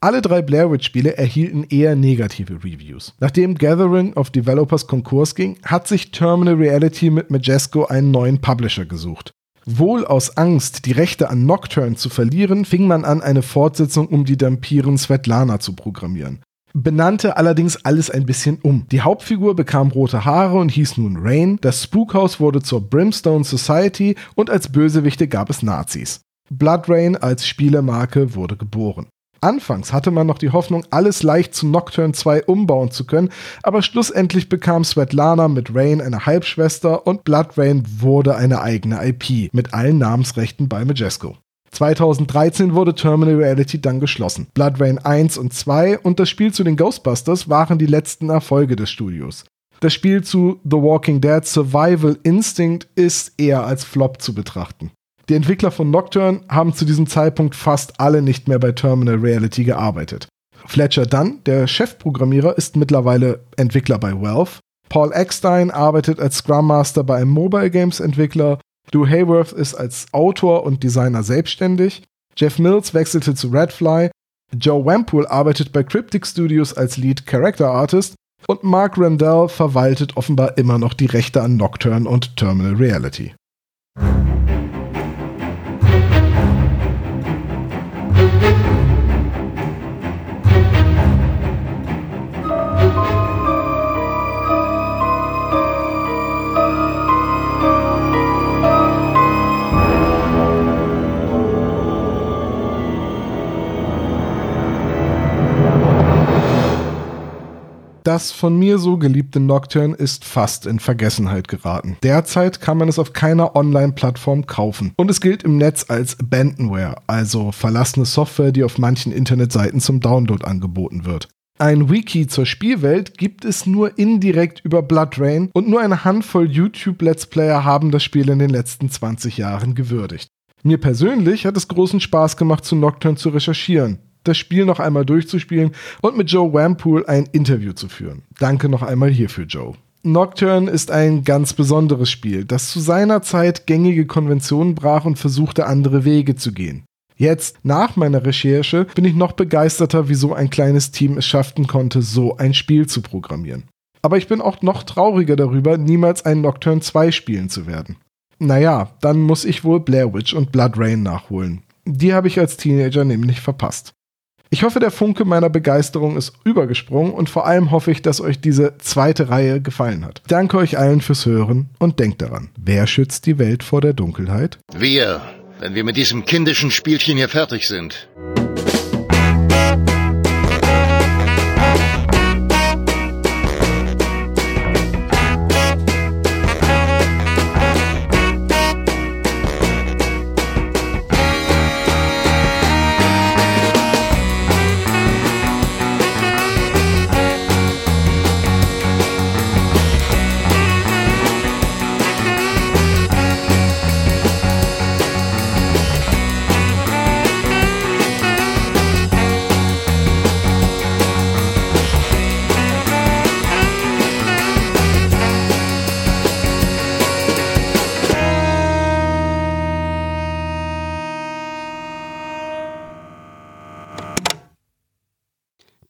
Alle drei Blair Witch Spiele erhielten eher negative Reviews. Nachdem Gathering of Developers Konkurs ging, hat sich Terminal Reality mit Majesco einen neuen Publisher gesucht. Wohl aus Angst, die Rechte an Nocturne zu verlieren, fing man an, eine Fortsetzung um die Dampirin Svetlana zu programmieren benannte allerdings alles ein bisschen um. Die Hauptfigur bekam rote Haare und hieß nun Rain, das Spookhaus wurde zur Brimstone Society und als Bösewichte gab es Nazis. Blood Rain als Spielemarke wurde geboren. Anfangs hatte man noch die Hoffnung, alles leicht zu Nocturne 2 umbauen zu können, aber schlussendlich bekam Svetlana mit Rain eine Halbschwester und Blood Rain wurde eine eigene IP mit allen Namensrechten bei Majesco. 2013 wurde Terminal Reality dann geschlossen. Blood Rain 1 und 2 und das Spiel zu den Ghostbusters waren die letzten Erfolge des Studios. Das Spiel zu The Walking Dead Survival Instinct ist eher als Flop zu betrachten. Die Entwickler von Nocturne haben zu diesem Zeitpunkt fast alle nicht mehr bei Terminal Reality gearbeitet. Fletcher Dunn, der Chefprogrammierer, ist mittlerweile Entwickler bei Valve. Paul Eckstein arbeitet als Scrum Master bei einem Mobile Games Entwickler. Lou Hayworth ist als Autor und Designer selbstständig. Jeff Mills wechselte zu Redfly. Joe Wampool arbeitet bei Cryptic Studios als Lead Character Artist. Und Mark Randall verwaltet offenbar immer noch die Rechte an Nocturne und Terminal Reality. Das von mir so geliebte Nocturne ist fast in Vergessenheit geraten. Derzeit kann man es auf keiner Online-Plattform kaufen. Und es gilt im Netz als Abandonware, also verlassene Software, die auf manchen Internetseiten zum Download angeboten wird. Ein Wiki zur Spielwelt gibt es nur indirekt über Blood Rain und nur eine Handvoll YouTube-Let's Player haben das Spiel in den letzten 20 Jahren gewürdigt. Mir persönlich hat es großen Spaß gemacht, zu Nocturne zu recherchieren das Spiel noch einmal durchzuspielen und mit Joe Wampool ein Interview zu führen. Danke noch einmal hierfür, Joe. Nocturne ist ein ganz besonderes Spiel, das zu seiner Zeit gängige Konventionen brach und versuchte, andere Wege zu gehen. Jetzt, nach meiner Recherche, bin ich noch begeisterter, wie so ein kleines Team es schaffen konnte, so ein Spiel zu programmieren. Aber ich bin auch noch trauriger darüber, niemals ein Nocturne 2 spielen zu werden. Naja, dann muss ich wohl Blair Witch und Blood Rain nachholen. Die habe ich als Teenager nämlich verpasst. Ich hoffe, der Funke meiner Begeisterung ist übergesprungen und vor allem hoffe ich, dass euch diese zweite Reihe gefallen hat. Danke euch allen fürs Hören und denkt daran, wer schützt die Welt vor der Dunkelheit? Wir, wenn wir mit diesem kindischen Spielchen hier fertig sind.